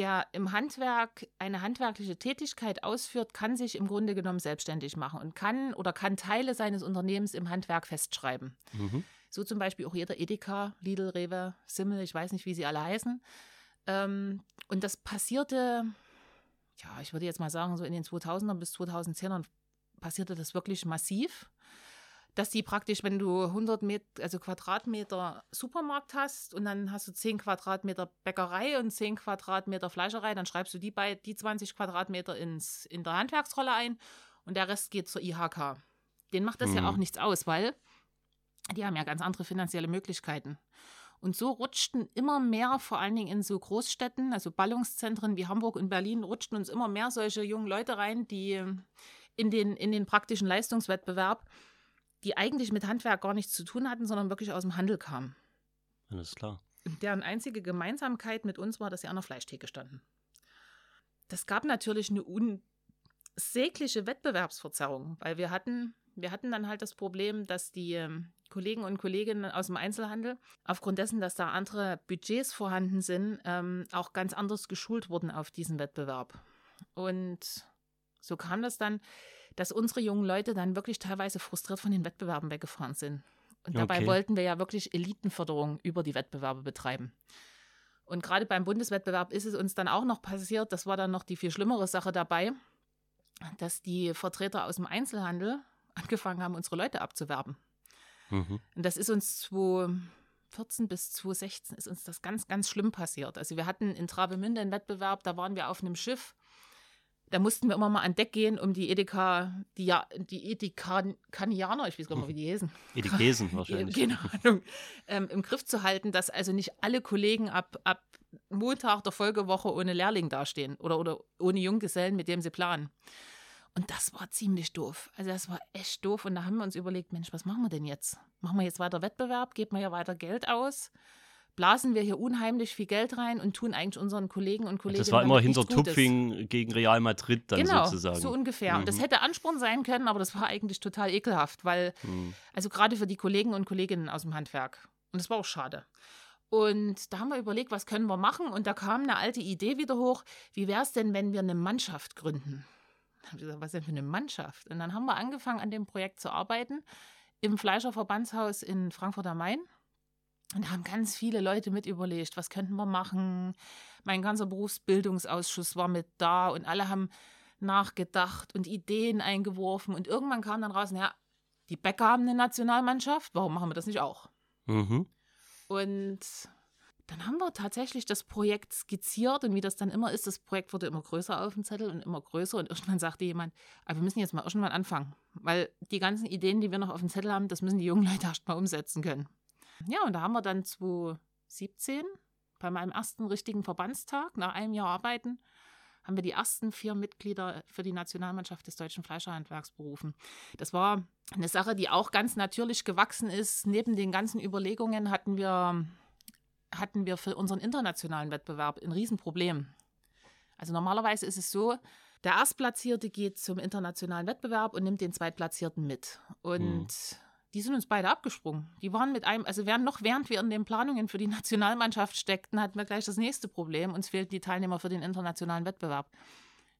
der im Handwerk eine handwerkliche Tätigkeit ausführt, kann sich im Grunde genommen selbstständig machen und kann oder kann Teile seines Unternehmens im Handwerk festschreiben. Mhm. So zum Beispiel auch jeder Edeka, Lidl, Rewe, Simmel, ich weiß nicht, wie sie alle heißen. Ähm, und das passierte, ja, ich würde jetzt mal sagen, so in den 2000ern bis 2010ern passierte das wirklich massiv, dass die praktisch, wenn du 100 Meter, also Quadratmeter Supermarkt hast und dann hast du 10 Quadratmeter Bäckerei und 10 Quadratmeter Fleischerei, dann schreibst du die, bei, die 20 Quadratmeter ins, in der Handwerksrolle ein und der Rest geht zur IHK. Den macht das mhm. ja auch nichts aus, weil die haben ja ganz andere finanzielle Möglichkeiten. Und so rutschten immer mehr, vor allen Dingen in so Großstädten, also Ballungszentren wie Hamburg und Berlin, rutschten uns immer mehr solche jungen Leute rein, die in den, in den praktischen Leistungswettbewerb, die eigentlich mit Handwerk gar nichts zu tun hatten, sondern wirklich aus dem Handel kamen. Alles klar. Deren einzige Gemeinsamkeit mit uns war, dass sie an der Fleischtheke standen. Das gab natürlich eine unsägliche Wettbewerbsverzerrung, weil wir hatten, wir hatten dann halt das Problem, dass die ähm, Kollegen und Kolleginnen aus dem Einzelhandel, aufgrund dessen, dass da andere Budgets vorhanden sind, ähm, auch ganz anders geschult wurden auf diesen Wettbewerb. Und so kam das dann, dass unsere jungen Leute dann wirklich teilweise frustriert von den Wettbewerben weggefahren sind. Und dabei okay. wollten wir ja wirklich Elitenförderung über die Wettbewerbe betreiben. Und gerade beim Bundeswettbewerb ist es uns dann auch noch passiert, das war dann noch die viel schlimmere Sache dabei, dass die Vertreter aus dem Einzelhandel angefangen haben, unsere Leute abzuwerben. Mhm. Und das ist uns 2014 bis 2016 ist uns das ganz, ganz schlimm passiert. Also wir hatten in Travemünde einen Wettbewerb, da waren wir auf einem Schiff. Da mussten wir immer mal an Deck gehen, um die Edeka, die ja, die Edekanianer, ich weiß gar nicht, wie die heißen. Edekesen wahrscheinlich. Keine Ahnung, ähm, im Griff zu halten, dass also nicht alle Kollegen ab, ab Montag der Folgewoche ohne Lehrling dastehen oder, oder ohne Junggesellen, mit dem sie planen. Und das war ziemlich doof. Also das war echt doof. Und da haben wir uns überlegt, Mensch, was machen wir denn jetzt? Machen wir jetzt weiter Wettbewerb? Geben wir ja weiter Geld aus? Blasen wir hier unheimlich viel Geld rein und tun eigentlich unseren Kollegen und Kolleginnen. Das war immer hinter Tupfing gegen Real Madrid dann genau, sozusagen. So ungefähr. Mhm. Und das mhm. hätte Ansporn sein können, aber das war eigentlich total ekelhaft, weil, mhm. also gerade für die Kollegen und Kolleginnen aus dem Handwerk. Und das war auch schade. Und da haben wir überlegt, was können wir machen? Und da kam eine alte Idee wieder hoch. Wie wäre es denn, wenn wir eine Mannschaft gründen? Dann haben wir gesagt, was denn für eine Mannschaft? Und dann haben wir angefangen, an dem Projekt zu arbeiten im Fleischerverbandshaus in Frankfurt am Main. Und da haben ganz viele Leute mit überlegt, was könnten wir machen. Mein ganzer Berufsbildungsausschuss war mit da und alle haben nachgedacht und Ideen eingeworfen. Und irgendwann kam dann raus, ja, die Bäcker haben eine Nationalmannschaft, warum machen wir das nicht auch? Mhm. Und dann haben wir tatsächlich das Projekt skizziert und wie das dann immer ist, das Projekt wurde immer größer auf dem Zettel und immer größer und irgendwann sagte jemand, aber wir müssen jetzt mal irgendwann anfangen, weil die ganzen Ideen, die wir noch auf dem Zettel haben, das müssen die jungen Leute erst mal umsetzen können. Ja, und da haben wir dann 2017 bei meinem ersten richtigen Verbandstag nach einem Jahr Arbeiten haben wir die ersten vier Mitglieder für die Nationalmannschaft des deutschen Fleischerhandwerks berufen. Das war eine Sache, die auch ganz natürlich gewachsen ist. Neben den ganzen Überlegungen hatten wir, hatten wir für unseren internationalen Wettbewerb ein Riesenproblem. Also normalerweise ist es so, der Erstplatzierte geht zum internationalen Wettbewerb und nimmt den Zweitplatzierten mit. Und hm die sind uns beide abgesprungen. Die waren mit einem, also während noch während wir in den Planungen für die Nationalmannschaft steckten, hatten wir gleich das nächste Problem. Uns fehlten die Teilnehmer für den internationalen Wettbewerb.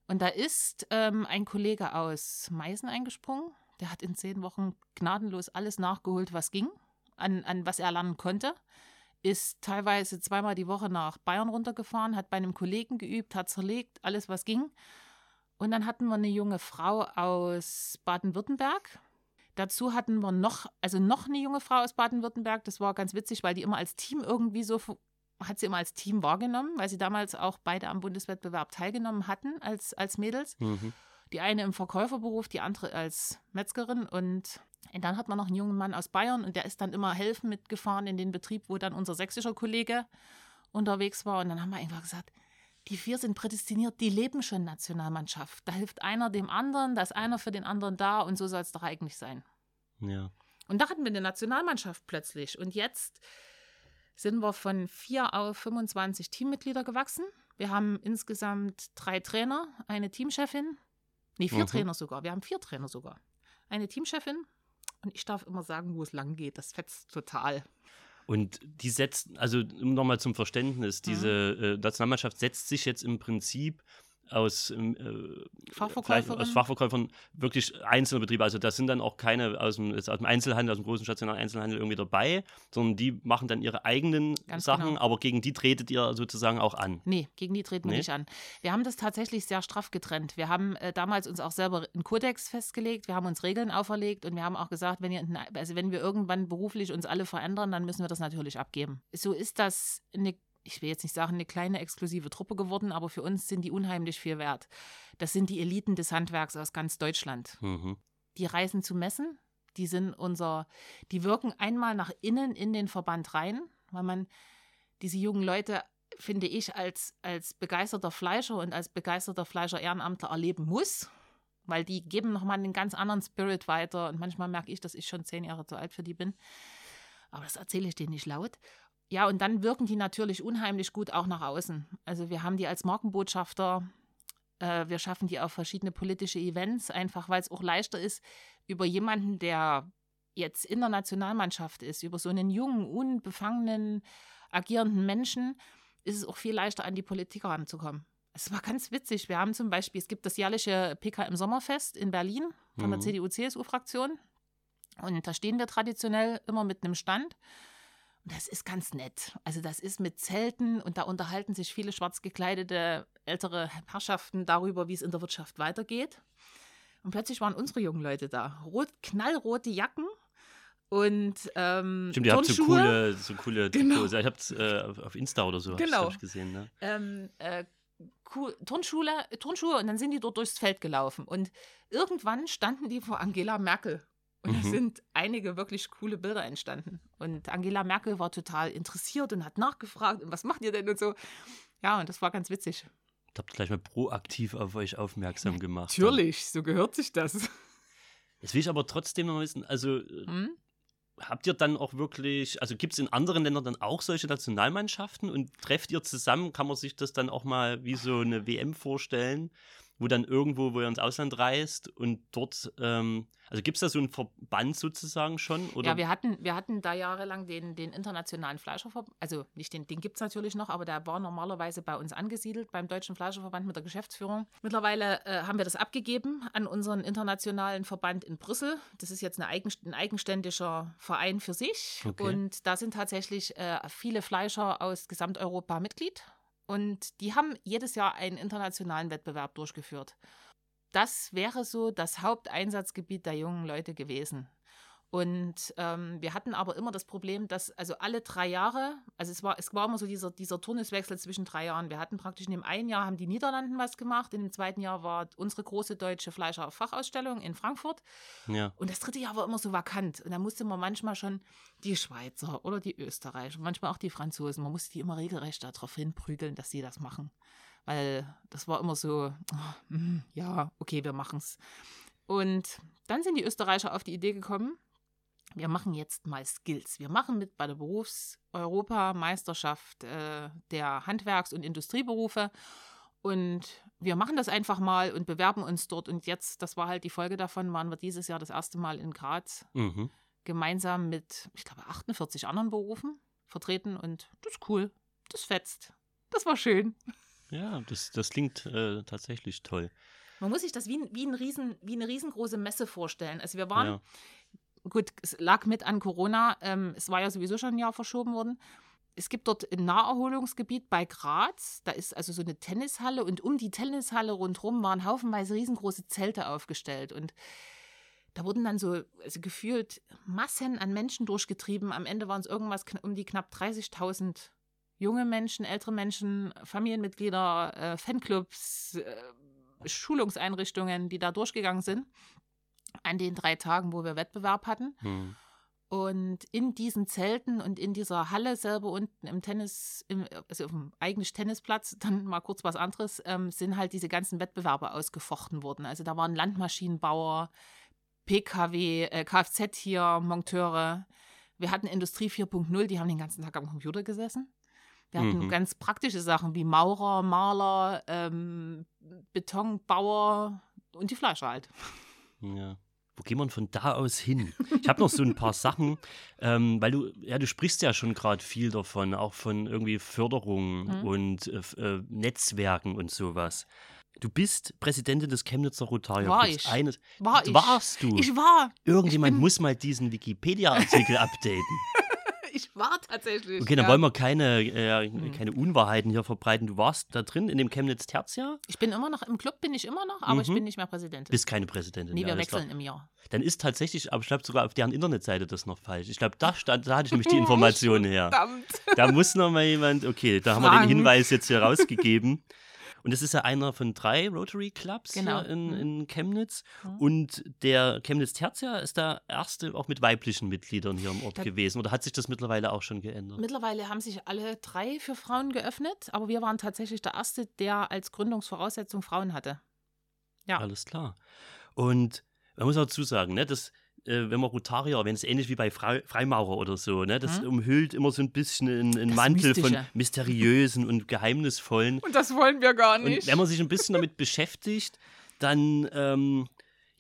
Und da ist ähm, ein Kollege aus Meißen eingesprungen. Der hat in zehn Wochen gnadenlos alles nachgeholt, was ging, an, an was er lernen konnte. Ist teilweise zweimal die Woche nach Bayern runtergefahren, hat bei einem Kollegen geübt, hat zerlegt, alles, was ging. Und dann hatten wir eine junge Frau aus Baden-Württemberg, Dazu hatten wir noch, also noch eine junge Frau aus Baden-Württemberg. Das war ganz witzig, weil die immer als Team irgendwie so, hat sie immer als Team wahrgenommen, weil sie damals auch beide am Bundeswettbewerb teilgenommen hatten als, als Mädels. Mhm. Die eine im Verkäuferberuf, die andere als Metzgerin. Und dann hat man noch einen jungen Mann aus Bayern und der ist dann immer helfen mitgefahren in den Betrieb, wo dann unser sächsischer Kollege unterwegs war. Und dann haben wir einfach gesagt, die vier sind prädestiniert, die leben schon Nationalmannschaft. Da hilft einer dem anderen, da ist einer für den anderen da und so soll es doch eigentlich sein. Ja. Und da hatten wir eine Nationalmannschaft plötzlich. Und jetzt sind wir von vier auf 25 Teammitglieder gewachsen. Wir haben insgesamt drei Trainer, eine Teamchefin, nee, vier mhm. Trainer sogar. Wir haben vier Trainer sogar. Eine Teamchefin und ich darf immer sagen, wo es lang geht. Das fetzt total. Und die setzt, also nochmal zum Verständnis, diese mhm. äh, Nationalmannschaft setzt sich jetzt im Prinzip aus, ähm, äh, aus Fachverkäufern wirklich einzelne Betriebe. Also das sind dann auch keine aus dem, aus dem Einzelhandel, aus dem großen stationären Einzelhandel irgendwie dabei, sondern die machen dann ihre eigenen Ganz Sachen, genau. aber gegen die tretet ihr sozusagen auch an. Nee, gegen die treten nee? wir nicht an. Wir haben das tatsächlich sehr straff getrennt. Wir haben äh, damals uns auch selber einen Kodex festgelegt, wir haben uns Regeln auferlegt und wir haben auch gesagt, wenn, ihr, also wenn wir irgendwann beruflich uns alle verändern, dann müssen wir das natürlich abgeben. So ist das eine ich will jetzt nicht sagen, eine kleine exklusive Truppe geworden, aber für uns sind die unheimlich viel wert. Das sind die Eliten des Handwerks aus ganz Deutschland. Mhm. Die reisen zu Messen, die sind unser, die wirken einmal nach innen in den Verband rein, weil man diese jungen Leute, finde ich, als, als begeisterter Fleischer und als begeisterter Fleischer Ehrenamtler erleben muss, weil die geben nochmal einen ganz anderen Spirit weiter und manchmal merke ich, dass ich schon zehn Jahre zu alt für die bin. Aber das erzähle ich denen nicht laut. Ja, und dann wirken die natürlich unheimlich gut auch nach außen. Also wir haben die als Markenbotschafter, äh, wir schaffen die auf verschiedene politische Events, einfach weil es auch leichter ist, über jemanden, der jetzt in der Nationalmannschaft ist, über so einen jungen, unbefangenen, agierenden Menschen, ist es auch viel leichter, an die Politiker ranzukommen. Es war ganz witzig. Wir haben zum Beispiel, es gibt das jährliche PKM Sommerfest in Berlin von mhm. der CDU-CSU-Fraktion. Und da stehen wir traditionell immer mit einem Stand. Und das ist ganz nett. Also das ist mit Zelten und da unterhalten sich viele schwarz gekleidete ältere Herrschaften darüber, wie es in der Wirtschaft weitergeht. Und plötzlich waren unsere jungen Leute da. Rot, knallrote Jacken und ähm, Stimmt, ihr habt so coole, so coole genau. Trikots. Ich hab's äh, auf Insta oder so genau. ich gesehen. Ne? Ähm, äh, Turnschule, Turnschuhe und dann sind die dort durchs Feld gelaufen. Und irgendwann standen die vor Angela Merkel. Und mhm. da sind einige wirklich coole Bilder entstanden. Und Angela Merkel war total interessiert und hat nachgefragt, was macht ihr denn und so. Ja, und das war ganz witzig. Habt gleich mal proaktiv auf euch aufmerksam gemacht. Natürlich, so gehört sich das. Jetzt will ich aber trotzdem noch wissen, also hm? habt ihr dann auch wirklich, also gibt es in anderen Ländern dann auch solche Nationalmannschaften und trefft ihr zusammen, kann man sich das dann auch mal wie so eine WM vorstellen? Wo dann irgendwo, wo er ins Ausland reist und dort, ähm, also gibt es da so einen Verband sozusagen schon? Oder? Ja, wir hatten, wir hatten da jahrelang den, den internationalen Fleischerverband, also nicht den, den gibt es natürlich noch, aber der war normalerweise bei uns angesiedelt, beim Deutschen Fleischerverband mit der Geschäftsführung. Mittlerweile äh, haben wir das abgegeben an unseren internationalen Verband in Brüssel. Das ist jetzt eigen, ein eigenständiger Verein für sich okay. und da sind tatsächlich äh, viele Fleischer aus Gesamteuropa Mitglied und die haben jedes Jahr einen internationalen Wettbewerb durchgeführt. Das wäre so das Haupteinsatzgebiet der jungen Leute gewesen. Und ähm, wir hatten aber immer das Problem, dass also alle drei Jahre, also es war, es war immer so dieser, dieser Turnuswechsel zwischen drei Jahren. Wir hatten praktisch in dem einen Jahr haben die Niederlanden was gemacht, in dem zweiten Jahr war unsere große deutsche Fleischer-Fachausstellung in Frankfurt. Ja. Und das dritte Jahr war immer so vakant. Und da musste man manchmal schon die Schweizer oder die Österreicher, manchmal auch die Franzosen, man musste die immer regelrecht darauf hinprügeln, dass sie das machen. Weil das war immer so, oh, ja, okay, wir machen's. Und dann sind die Österreicher auf die Idee gekommen, wir machen jetzt mal Skills. Wir machen mit bei der Berufseuropameisterschaft äh, der Handwerks- und Industrieberufe. Und wir machen das einfach mal und bewerben uns dort. Und jetzt, das war halt die Folge davon, waren wir dieses Jahr das erste Mal in Graz mhm. gemeinsam mit, ich glaube, 48 anderen Berufen vertreten. Und das ist cool. Das fetzt. Das war schön. Ja, das, das klingt äh, tatsächlich toll. Man muss sich das wie, wie, ein Riesen, wie eine riesengroße Messe vorstellen. Also wir waren ja gut, es lag mit an Corona. Ähm, es war ja sowieso schon ein Jahr verschoben worden. Es gibt dort ein Naherholungsgebiet bei Graz. Da ist also so eine Tennishalle und um die Tennishalle rundherum waren haufenweise riesengroße Zelte aufgestellt. Und da wurden dann so also gefühlt Massen an Menschen durchgetrieben. Am Ende waren es irgendwas um die knapp 30.000 junge Menschen, ältere Menschen, Familienmitglieder, äh, Fanclubs, äh, Schulungseinrichtungen, die da durchgegangen sind an den drei Tagen, wo wir Wettbewerb hatten. Hm. Und in diesen Zelten und in dieser Halle selber unten im Tennis, im, also auf dem eigentlichen Tennisplatz, dann mal kurz was anderes, ähm, sind halt diese ganzen Wettbewerbe ausgefochten worden. Also da waren Landmaschinenbauer, PKW, äh, Kfz hier, Monteure. Wir hatten Industrie 4.0, die haben den ganzen Tag am Computer gesessen. Wir hatten mhm. ganz praktische Sachen wie Maurer, Maler, ähm, Betonbauer und die Fleischer halt. Ja. Wo geht man von da aus hin? Ich habe noch so ein paar Sachen, ähm, weil du, ja, du sprichst ja schon gerade viel davon, auch von irgendwie Förderung mhm. und äh, äh, Netzwerken und sowas. Du bist Präsidentin des Chemnitzer Rotarier. War ich. Eines, war ich. Warst du? Ich war. Irgendjemand muss mal diesen Wikipedia-Artikel updaten. Ich war tatsächlich. Okay, dann ja. wollen wir keine, äh, hm. keine Unwahrheiten hier verbreiten. Du warst da drin in dem Chemnitz Tertia? Ich bin immer noch, im Club bin ich immer noch, aber mhm. ich bin nicht mehr Präsidentin. Bist keine Präsidentin. Nee, wir wechseln klar. im Jahr. Dann ist tatsächlich, aber ich glaube sogar auf deren Internetseite das noch falsch. Ich glaube, da, stand, da hatte ich nämlich die Information her. Verdammt. Da muss noch mal jemand, okay, da haben wir den Hinweis jetzt hier rausgegeben. Und es ist ja einer von drei Rotary Clubs genau. hier in, mhm. in Chemnitz. Mhm. Und der Chemnitz Tertia ist der erste auch mit weiblichen Mitgliedern hier im Ort da gewesen. Oder hat sich das mittlerweile auch schon geändert? Mittlerweile haben sich alle drei für Frauen geöffnet, aber wir waren tatsächlich der erste, der als Gründungsvoraussetzung Frauen hatte. Ja. Alles klar. Und man muss auch dazu sagen, ne, das äh, wenn man Rotarier, wenn es ähnlich wie bei Fre Freimaurer oder so, ne? Das hm? umhüllt immer so ein bisschen einen Mantel Mystische. von mysteriösen und geheimnisvollen. Und das wollen wir gar nicht. Und wenn man sich ein bisschen damit beschäftigt, dann ähm,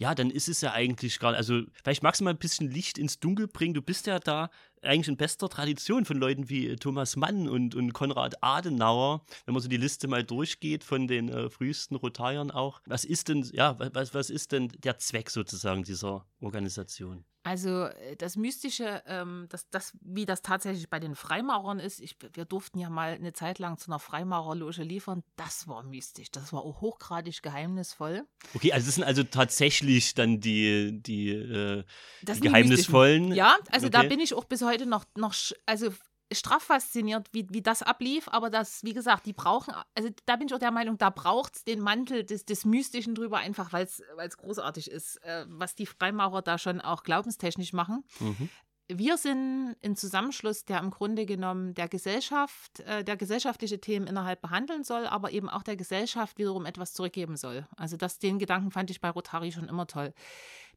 ja, dann ist es ja eigentlich gerade, also vielleicht magst du mal ein bisschen Licht ins Dunkel bringen. Du bist ja da eigentlich in bester Tradition von Leuten wie äh, Thomas Mann und, und Konrad Adenauer, wenn man so die Liste mal durchgeht von den äh, frühesten Rotariern auch. Was ist denn, ja, was, was ist denn der Zweck sozusagen dieser Organisation? Also äh, das Mystische, ähm, das, das, wie das tatsächlich bei den Freimaurern ist, ich, wir durften ja mal eine Zeit lang zu einer Freimaurerloge liefern, das war mystisch, das war auch hochgradig geheimnisvoll. Okay, also das sind also tatsächlich dann die, die, äh, die geheimnisvollen. Ja, also okay. da bin ich auch bis heute noch, noch also straff fasziniert, wie, wie das ablief, aber das, wie gesagt, die brauchen, also da bin ich auch der Meinung, da braucht es den Mantel des, des Mystischen drüber, einfach weil es großartig ist, äh, was die Freimaurer da schon auch glaubenstechnisch machen. Mhm. Wir sind ein Zusammenschluss, der im Grunde genommen der Gesellschaft, äh, der gesellschaftliche Themen innerhalb behandeln soll, aber eben auch der Gesellschaft wiederum etwas zurückgeben soll. Also das, den Gedanken fand ich bei Rotari schon immer toll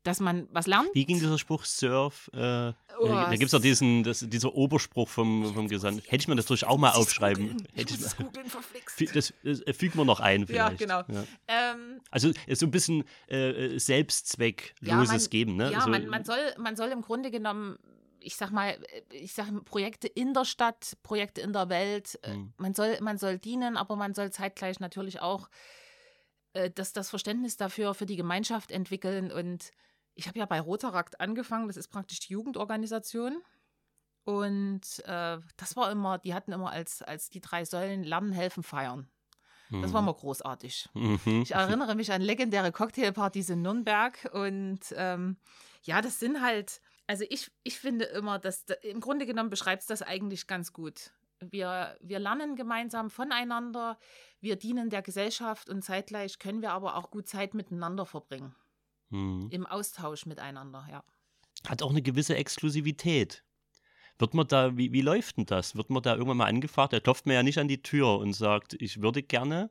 dass man was lernt. Wie ging dieser Spruch Surf? Äh, oh, da gibt es doch diesen, das, dieser Oberspruch vom, vom Gesandten. Hätte ich mir das durch auch mal aufschreiben. Hätte ich das verflixt. Das, das äh, fügt man noch ein vielleicht. Ja, genau. Ja. Ähm, also so ein bisschen äh, Selbstzweckloses ja, geben. Ne? Ja, also, man, man, soll, man soll im Grunde genommen ich sag mal, ich sag Projekte in der Stadt, Projekte in der Welt. Mhm. Man soll, man soll dienen, aber man soll zeitgleich natürlich auch äh, das, das Verständnis dafür für die Gemeinschaft entwickeln und ich habe ja bei Rotarakt angefangen, das ist praktisch die Jugendorganisation. Und äh, das war immer, die hatten immer als, als die drei Säulen Lernen, Helfen, Feiern. Das war mhm. immer großartig. Mhm. Ich erinnere mich an legendäre Cocktailpartys in Nürnberg. Und ähm, ja, das sind halt, also ich, ich finde immer, dass im Grunde genommen beschreibt es das eigentlich ganz gut. Wir, wir lernen gemeinsam voneinander, wir dienen der Gesellschaft und zeitgleich können wir aber auch gut Zeit miteinander verbringen. Mhm. Im Austausch miteinander, ja. Hat auch eine gewisse Exklusivität. Wird man da, wie, wie läuft denn das? Wird man da irgendwann mal angefragt? Er klopft mir ja nicht an die Tür und sagt, ich würde gerne.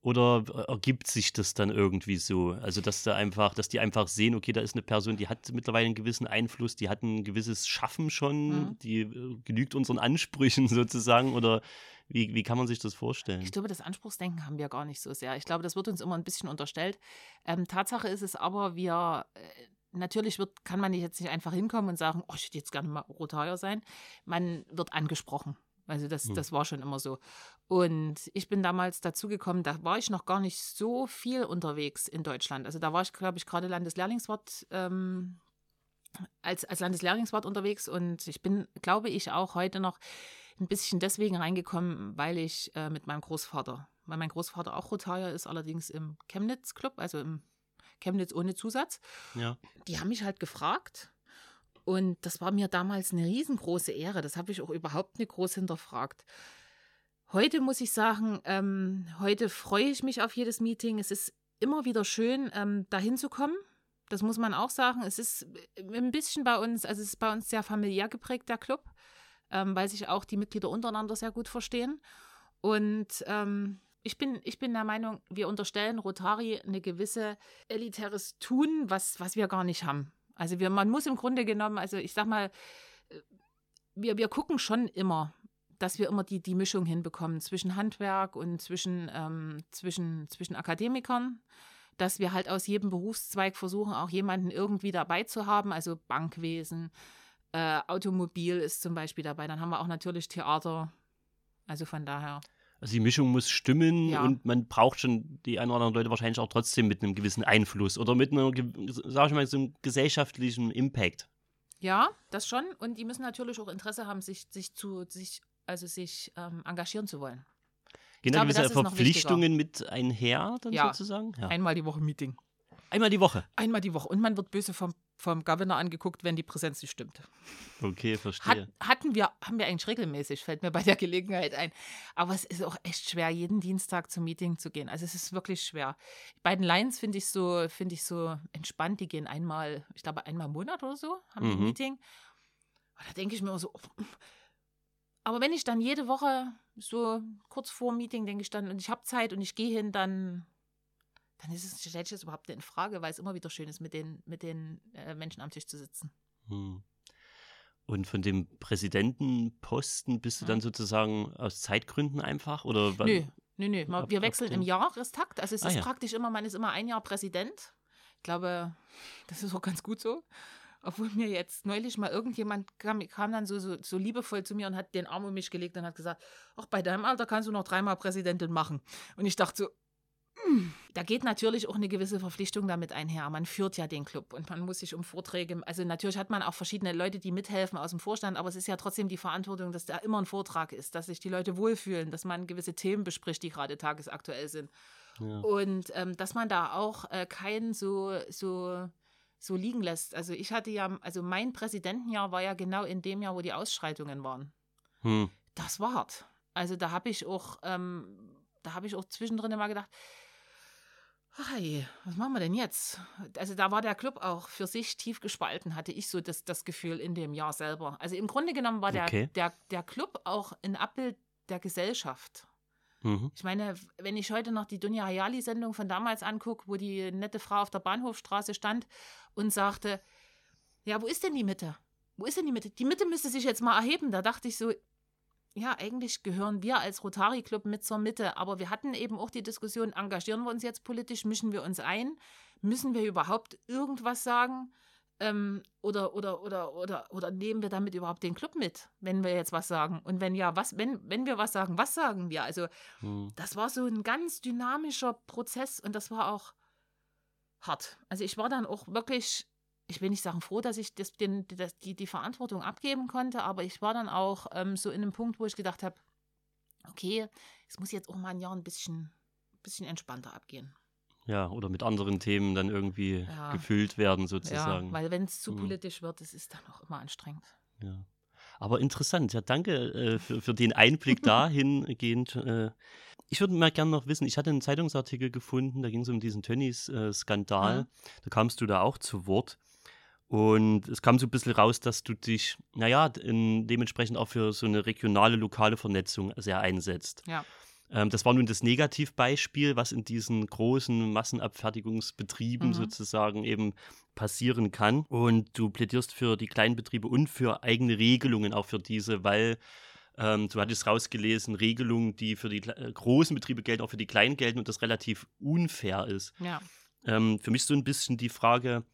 Oder ergibt sich das dann irgendwie so? Also, dass da einfach, dass die einfach sehen, okay, da ist eine Person, die hat mittlerweile einen gewissen Einfluss, die hat ein gewisses Schaffen schon, mhm. die äh, genügt unseren Ansprüchen sozusagen. Oder wie, wie kann man sich das vorstellen? Ich glaube, das Anspruchsdenken haben wir gar nicht so sehr. Ich glaube, das wird uns immer ein bisschen unterstellt. Ähm, Tatsache ist es aber, wir. Äh, natürlich wird, kann man jetzt nicht einfach hinkommen und sagen, oh, ich hätte jetzt gerne mal Rotarier sein. Man wird angesprochen. Also das, hm. das war schon immer so. Und ich bin damals dazugekommen, da war ich noch gar nicht so viel unterwegs in Deutschland. Also da war ich, glaube ich, gerade Landeslehrlingswort ähm, als, als Landeslehrlingswart unterwegs und ich bin, glaube ich, auch heute noch ein bisschen deswegen reingekommen, weil ich äh, mit meinem Großvater, weil mein Großvater auch Rotarier ist, allerdings im Chemnitz Club, also im Chemnitz ohne Zusatz. Ja. Die haben mich halt gefragt und das war mir damals eine riesengroße Ehre. Das habe ich auch überhaupt nicht groß hinterfragt. Heute muss ich sagen, ähm, heute freue ich mich auf jedes Meeting. Es ist immer wieder schön, ähm, dahin zu kommen. Das muss man auch sagen. Es ist ein bisschen bei uns, also es ist bei uns sehr familiär geprägt, der Club ähm, weil sich auch die Mitglieder untereinander sehr gut verstehen. Und ähm, ich bin, ich bin der Meinung, wir unterstellen Rotari eine gewisse elitäres Tun, was, was wir gar nicht haben. Also wir, man muss im Grunde genommen, also ich sag mal, äh, wir, wir gucken schon immer, dass wir immer die, die Mischung hinbekommen zwischen Handwerk und zwischen, ähm, zwischen, zwischen Akademikern, dass wir halt aus jedem Berufszweig versuchen, auch jemanden irgendwie dabei zu haben, also Bankwesen, äh, Automobil ist zum Beispiel dabei. Dann haben wir auch natürlich Theater. Also von daher. Also die Mischung muss stimmen ja. und man braucht schon die ein oder anderen Leute wahrscheinlich auch trotzdem mit einem gewissen Einfluss oder mit einer, sag ich mal, so einem gesellschaftlichen Impact. Ja, das schon. Und die müssen natürlich auch Interesse haben, sich, sich zu, sich, also sich ähm, engagieren zu wollen. Gehen da gewisse Verpflichtungen mit einher dann ja. sozusagen? Ja, einmal die Woche Meeting. Einmal die Woche? Einmal die Woche. Und man wird böse vom vom Governor angeguckt, wenn die Präsenz nicht stimmt. Okay, verstehe. Hat, hatten wir, haben wir eigentlich regelmäßig, fällt mir bei der Gelegenheit ein. Aber es ist auch echt schwer, jeden Dienstag zum Meeting zu gehen. Also es ist wirklich schwer. Bei den Lions finde ich so, finde ich so entspannt, die gehen einmal, ich glaube einmal im Monat oder so, haben mhm. ein Meeting. Und da denke ich mir immer so, aber wenn ich dann jede Woche so kurz vor dem Meeting denke ich dann, und ich habe Zeit und ich gehe hin, dann dann ist es, stelle ich das überhaupt nicht in Frage, weil es immer wieder schön ist, mit den, mit den äh, Menschen am Tisch zu sitzen. Hm. Und von dem Präsidentenposten bist du dann sozusagen aus Zeitgründen einfach? Oder nö, nö, nö. Ab, wir wechseln im Jahrestakt. Also es ah, ist ja. praktisch immer, man ist immer ein Jahr Präsident. Ich glaube, das ist auch ganz gut so. Obwohl mir jetzt neulich mal irgendjemand kam, kam dann so, so, so, liebevoll zu mir und hat den Arm um mich gelegt und hat gesagt, ach, bei deinem Alter kannst du noch dreimal Präsidentin machen. Und ich dachte so, da geht natürlich auch eine gewisse Verpflichtung damit einher. Man führt ja den Club und man muss sich um Vorträge, also natürlich hat man auch verschiedene Leute, die mithelfen aus dem Vorstand, aber es ist ja trotzdem die Verantwortung, dass da immer ein Vortrag ist, dass sich die Leute wohlfühlen, dass man gewisse Themen bespricht, die gerade tagesaktuell sind. Ja. Und ähm, dass man da auch äh, keinen so, so, so liegen lässt. Also ich hatte ja, also mein Präsidentenjahr war ja genau in dem Jahr, wo die Ausschreitungen waren. hm. das war hart. Also da habe ich auch, ähm, da habe ich auch zwischendrin immer gedacht, je, was machen wir denn jetzt? Also da war der Club auch für sich tief gespalten, hatte ich so das, das Gefühl in dem Jahr selber. Also im Grunde genommen war der, okay. der, der Club auch ein Abbild der Gesellschaft. Mhm. Ich meine, wenn ich heute noch die Dunja Hayali-Sendung von damals angucke, wo die nette Frau auf der Bahnhofstraße stand und sagte, ja, wo ist denn die Mitte? Wo ist denn die Mitte? Die Mitte müsste sich jetzt mal erheben. Da dachte ich so, ja, eigentlich gehören wir als Rotary Club mit zur Mitte, aber wir hatten eben auch die Diskussion, engagieren wir uns jetzt politisch, mischen wir uns ein, müssen wir überhaupt irgendwas sagen ähm, oder, oder, oder, oder, oder nehmen wir damit überhaupt den Club mit, wenn wir jetzt was sagen? Und wenn ja, was, wenn, wenn wir was sagen, was sagen wir? Also hm. das war so ein ganz dynamischer Prozess und das war auch hart. Also ich war dann auch wirklich ich will nicht sagen froh, dass ich das, den, das, die, die Verantwortung abgeben konnte, aber ich war dann auch ähm, so in einem Punkt, wo ich gedacht habe, okay, es muss jetzt auch mal ein Jahr ein bisschen, bisschen entspannter abgehen. Ja, oder mit anderen Themen dann irgendwie ja. gefüllt werden, sozusagen. Ja, weil wenn es zu mhm. politisch wird, das ist dann auch immer anstrengend. Ja. Aber interessant, ja, danke äh, für, für den Einblick dahingehend. Äh, ich würde mal gerne noch wissen, ich hatte einen Zeitungsartikel gefunden, da ging es um diesen Tönnies-Skandal. Äh, da kamst du da auch zu Wort. Und es kam so ein bisschen raus, dass du dich, naja, in, dementsprechend auch für so eine regionale, lokale Vernetzung sehr einsetzt. Ja. Ähm, das war nun das Negativbeispiel, was in diesen großen Massenabfertigungsbetrieben mhm. sozusagen eben passieren kann. Und du plädierst für die kleinen Betriebe und für eigene Regelungen auch für diese, weil ähm, du hattest rausgelesen, Regelungen, die für die äh, großen Betriebe gelten, auch für die kleinen gelten und das relativ unfair ist. Ja. Ähm, für mich so ein bisschen die Frage,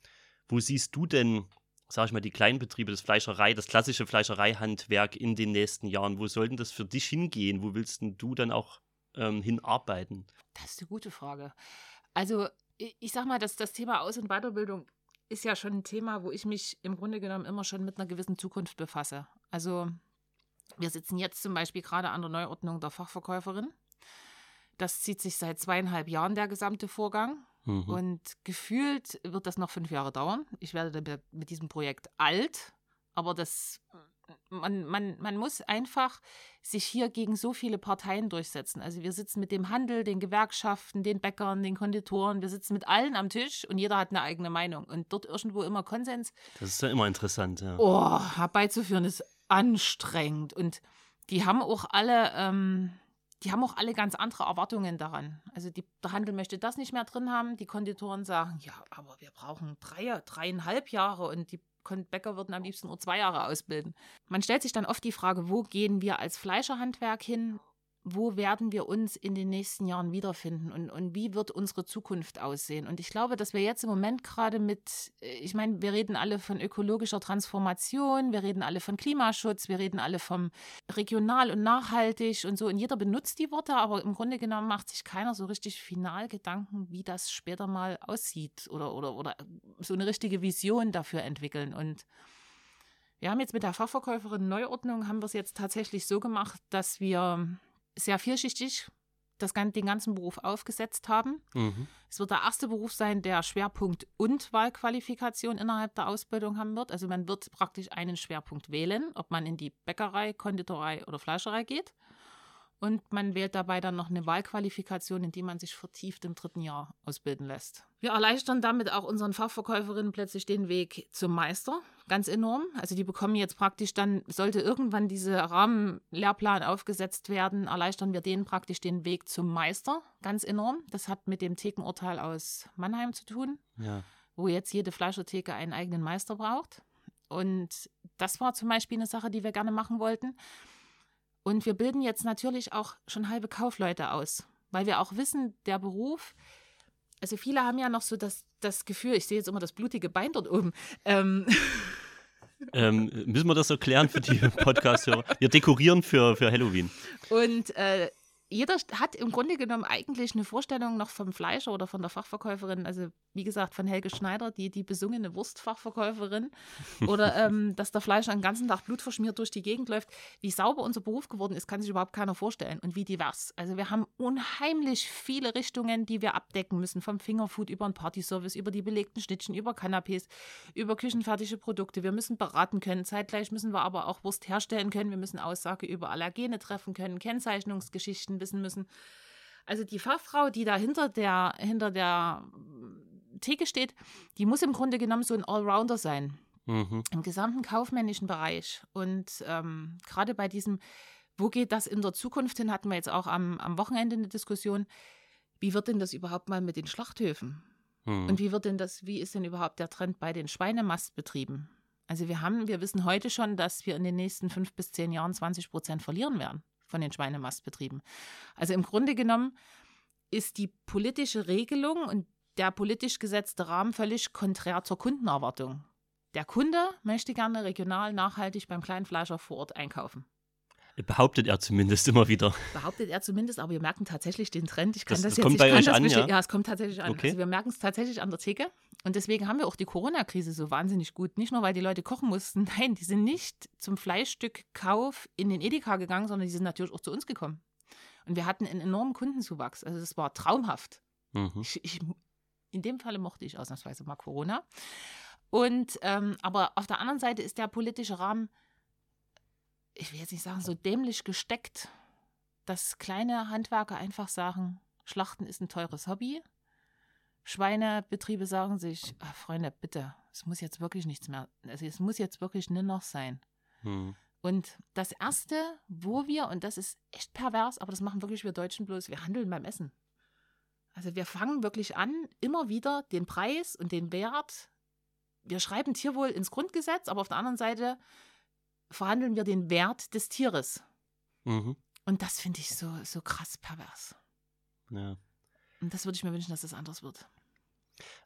wo siehst du denn, sag ich mal, die kleinen Betriebe, das Fleischerei, das klassische Fleischereihandwerk in den nächsten Jahren? Wo soll denn das für dich hingehen? Wo willst du dann auch ähm, hinarbeiten? Das ist eine gute Frage. Also, ich, ich sag mal, dass das Thema Aus- und Weiterbildung ist ja schon ein Thema, wo ich mich im Grunde genommen immer schon mit einer gewissen Zukunft befasse. Also, wir sitzen jetzt zum Beispiel gerade an der Neuordnung der Fachverkäuferin. Das zieht sich seit zweieinhalb Jahren, der gesamte Vorgang. Mhm. Und gefühlt wird das noch fünf Jahre dauern. Ich werde dann mit diesem Projekt alt, aber das, man, man, man muss einfach sich hier gegen so viele Parteien durchsetzen. Also wir sitzen mit dem Handel, den Gewerkschaften, den Bäckern, den Konditoren, wir sitzen mit allen am Tisch und jeder hat eine eigene Meinung. Und dort irgendwo immer Konsens. Das ist ja immer interessant, ja. Oh, herbeizuführen ist anstrengend. Und die haben auch alle. Ähm, die haben auch alle ganz andere Erwartungen daran. Also die, der Handel möchte das nicht mehr drin haben. Die Konditoren sagen, ja, aber wir brauchen drei, dreieinhalb Jahre und die Bäcker würden am liebsten nur zwei Jahre ausbilden. Man stellt sich dann oft die Frage, wo gehen wir als Fleischerhandwerk hin? Wo werden wir uns in den nächsten Jahren wiederfinden und, und wie wird unsere Zukunft aussehen? Und ich glaube, dass wir jetzt im Moment gerade mit, äh, ich meine, wir reden alle von ökologischer Transformation, wir reden alle von Klimaschutz, wir reden alle vom regional und nachhaltig und so. Und jeder benutzt die Worte, aber im Grunde genommen macht sich keiner so richtig final Gedanken, wie das später mal aussieht oder, oder, oder so eine richtige Vision dafür entwickeln. Und wir haben jetzt mit der Fachverkäuferin Neuordnung, haben wir es jetzt tatsächlich so gemacht, dass wir sehr vielschichtig das, den ganzen Beruf aufgesetzt haben. Mhm. Es wird der erste Beruf sein, der Schwerpunkt und Wahlqualifikation innerhalb der Ausbildung haben wird. Also man wird praktisch einen Schwerpunkt wählen, ob man in die Bäckerei, Konditorei oder Fleischerei geht. Und man wählt dabei dann noch eine Wahlqualifikation, in die man sich vertieft im dritten Jahr ausbilden lässt. Wir erleichtern damit auch unseren Fachverkäuferinnen plötzlich den Weg zum Meister, ganz enorm. Also die bekommen jetzt praktisch dann, sollte irgendwann dieser Rahmenlehrplan aufgesetzt werden, erleichtern wir denen praktisch den Weg zum Meister, ganz enorm. Das hat mit dem Thekenurteil aus Mannheim zu tun, ja. wo jetzt jede Fleischertheke einen eigenen Meister braucht. Und das war zum Beispiel eine Sache, die wir gerne machen wollten. Und wir bilden jetzt natürlich auch schon halbe Kaufleute aus, weil wir auch wissen, der Beruf, also viele haben ja noch so das, das Gefühl, ich sehe jetzt immer das blutige Bein dort oben. Ähm. Ähm, müssen wir das erklären für die Podcast-Hörer? Wir dekorieren für, für Halloween. Und äh, jeder hat im Grunde genommen eigentlich eine Vorstellung noch vom Fleischer oder von der Fachverkäuferin, also wie gesagt von Helge Schneider, die, die besungene Wurstfachverkäuferin, oder ähm, dass der Fleischer den ganzen Tag blutverschmiert durch die Gegend läuft. Wie sauber unser Beruf geworden ist, kann sich überhaupt keiner vorstellen und wie divers. Also wir haben unheimlich viele Richtungen, die wir abdecken müssen, vom Fingerfood über den Partyservice, über die belegten Schnittchen, über Canapés, über küchenfertige Produkte. Wir müssen beraten können, zeitgleich müssen wir aber auch Wurst herstellen können, wir müssen Aussage über Allergene treffen können, Kennzeichnungsgeschichten wissen müssen. Also die Fachfrau, die da hinter der, hinter der Theke steht, die muss im Grunde genommen so ein Allrounder sein. Mhm. Im gesamten kaufmännischen Bereich. Und ähm, gerade bei diesem, wo geht das in der Zukunft hin, hatten wir jetzt auch am, am Wochenende eine Diskussion. Wie wird denn das überhaupt mal mit den Schlachthöfen? Mhm. Und wie wird denn das, wie ist denn überhaupt der Trend bei den Schweinemastbetrieben? Also wir haben, wir wissen heute schon, dass wir in den nächsten fünf bis zehn Jahren 20 Prozent verlieren werden von den Schweinemastbetrieben. Also im Grunde genommen ist die politische Regelung und der politisch gesetzte Rahmen völlig konträr zur Kundenerwartung. Der Kunde möchte gerne regional nachhaltig beim Kleinfleischer vor Ort einkaufen. Behauptet er zumindest immer wieder. Behauptet er zumindest, aber wir merken tatsächlich den Trend. Ich kann das, das, das jetzt, kommt bei euch an, ja? ja? es kommt tatsächlich an. Okay. Also wir merken es tatsächlich an der Theke. Und deswegen haben wir auch die Corona-Krise so wahnsinnig gut. Nicht nur, weil die Leute kochen mussten. Nein, die sind nicht zum Fleischstückkauf in den Edeka gegangen, sondern die sind natürlich auch zu uns gekommen. Und wir hatten einen enormen Kundenzuwachs. Also das war traumhaft. Mhm. Ich, ich, in dem Falle mochte ich ausnahmsweise mal Corona. Und ähm, aber auf der anderen Seite ist der politische Rahmen ich will jetzt nicht sagen, so dämlich gesteckt, dass kleine Handwerker einfach sagen, Schlachten ist ein teures Hobby. Schweinebetriebe sagen sich, ach, Freunde, bitte, es muss jetzt wirklich nichts mehr, also es muss jetzt wirklich nur noch sein. Hm. Und das Erste, wo wir, und das ist echt pervers, aber das machen wirklich wir Deutschen bloß, wir handeln beim Essen. Also wir fangen wirklich an, immer wieder den Preis und den Wert, wir schreiben Tierwohl ins Grundgesetz, aber auf der anderen Seite verhandeln wir den Wert des Tieres. Mhm. Und das finde ich so, so krass pervers. Ja. Und das würde ich mir wünschen, dass das anders wird.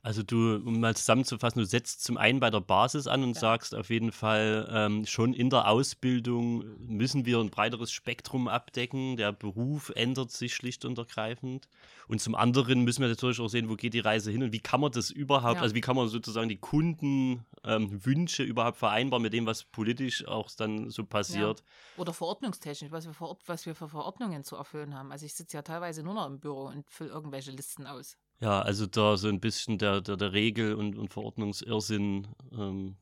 Also du, um mal zusammenzufassen, du setzt zum einen bei der Basis an und ja. sagst auf jeden Fall, ähm, schon in der Ausbildung müssen wir ein breiteres Spektrum abdecken. Der Beruf ändert sich schlicht und ergreifend. Und zum anderen müssen wir natürlich auch sehen, wo geht die Reise hin und wie kann man das überhaupt, ja. also wie kann man sozusagen die Kundenwünsche ähm, überhaupt vereinbaren mit dem, was politisch auch dann so passiert. Ja. Oder verordnungstechnisch, was wir, was wir für Verordnungen zu erfüllen haben. Also ich sitze ja teilweise nur noch im Büro und fülle irgendwelche Listen aus. Ja, also da so ein bisschen der, der, der Regel- und, und Verordnungsirrsinn. Ähm,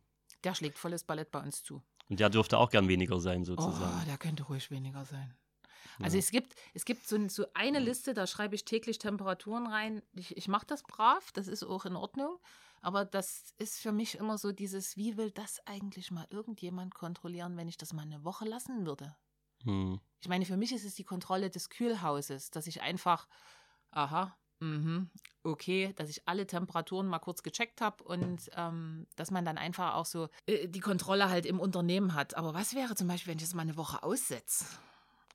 der schlägt volles Ballett bei uns zu. Und der dürfte auch gern weniger sein, sozusagen. Oh, der könnte ruhig weniger sein. Also ja. es gibt, es gibt so, so, eine Liste, da schreibe ich täglich Temperaturen rein. Ich, ich mache das brav, das ist auch in Ordnung. Aber das ist für mich immer so dieses, wie will das eigentlich mal irgendjemand kontrollieren, wenn ich das mal eine Woche lassen würde? Hm. Ich meine, für mich ist es die Kontrolle des Kühlhauses, dass ich einfach, aha, Mhm. Okay, dass ich alle Temperaturen mal kurz gecheckt habe und ähm, dass man dann einfach auch so äh, die Kontrolle halt im Unternehmen hat. Aber was wäre zum Beispiel, wenn ich das mal eine Woche aussetze?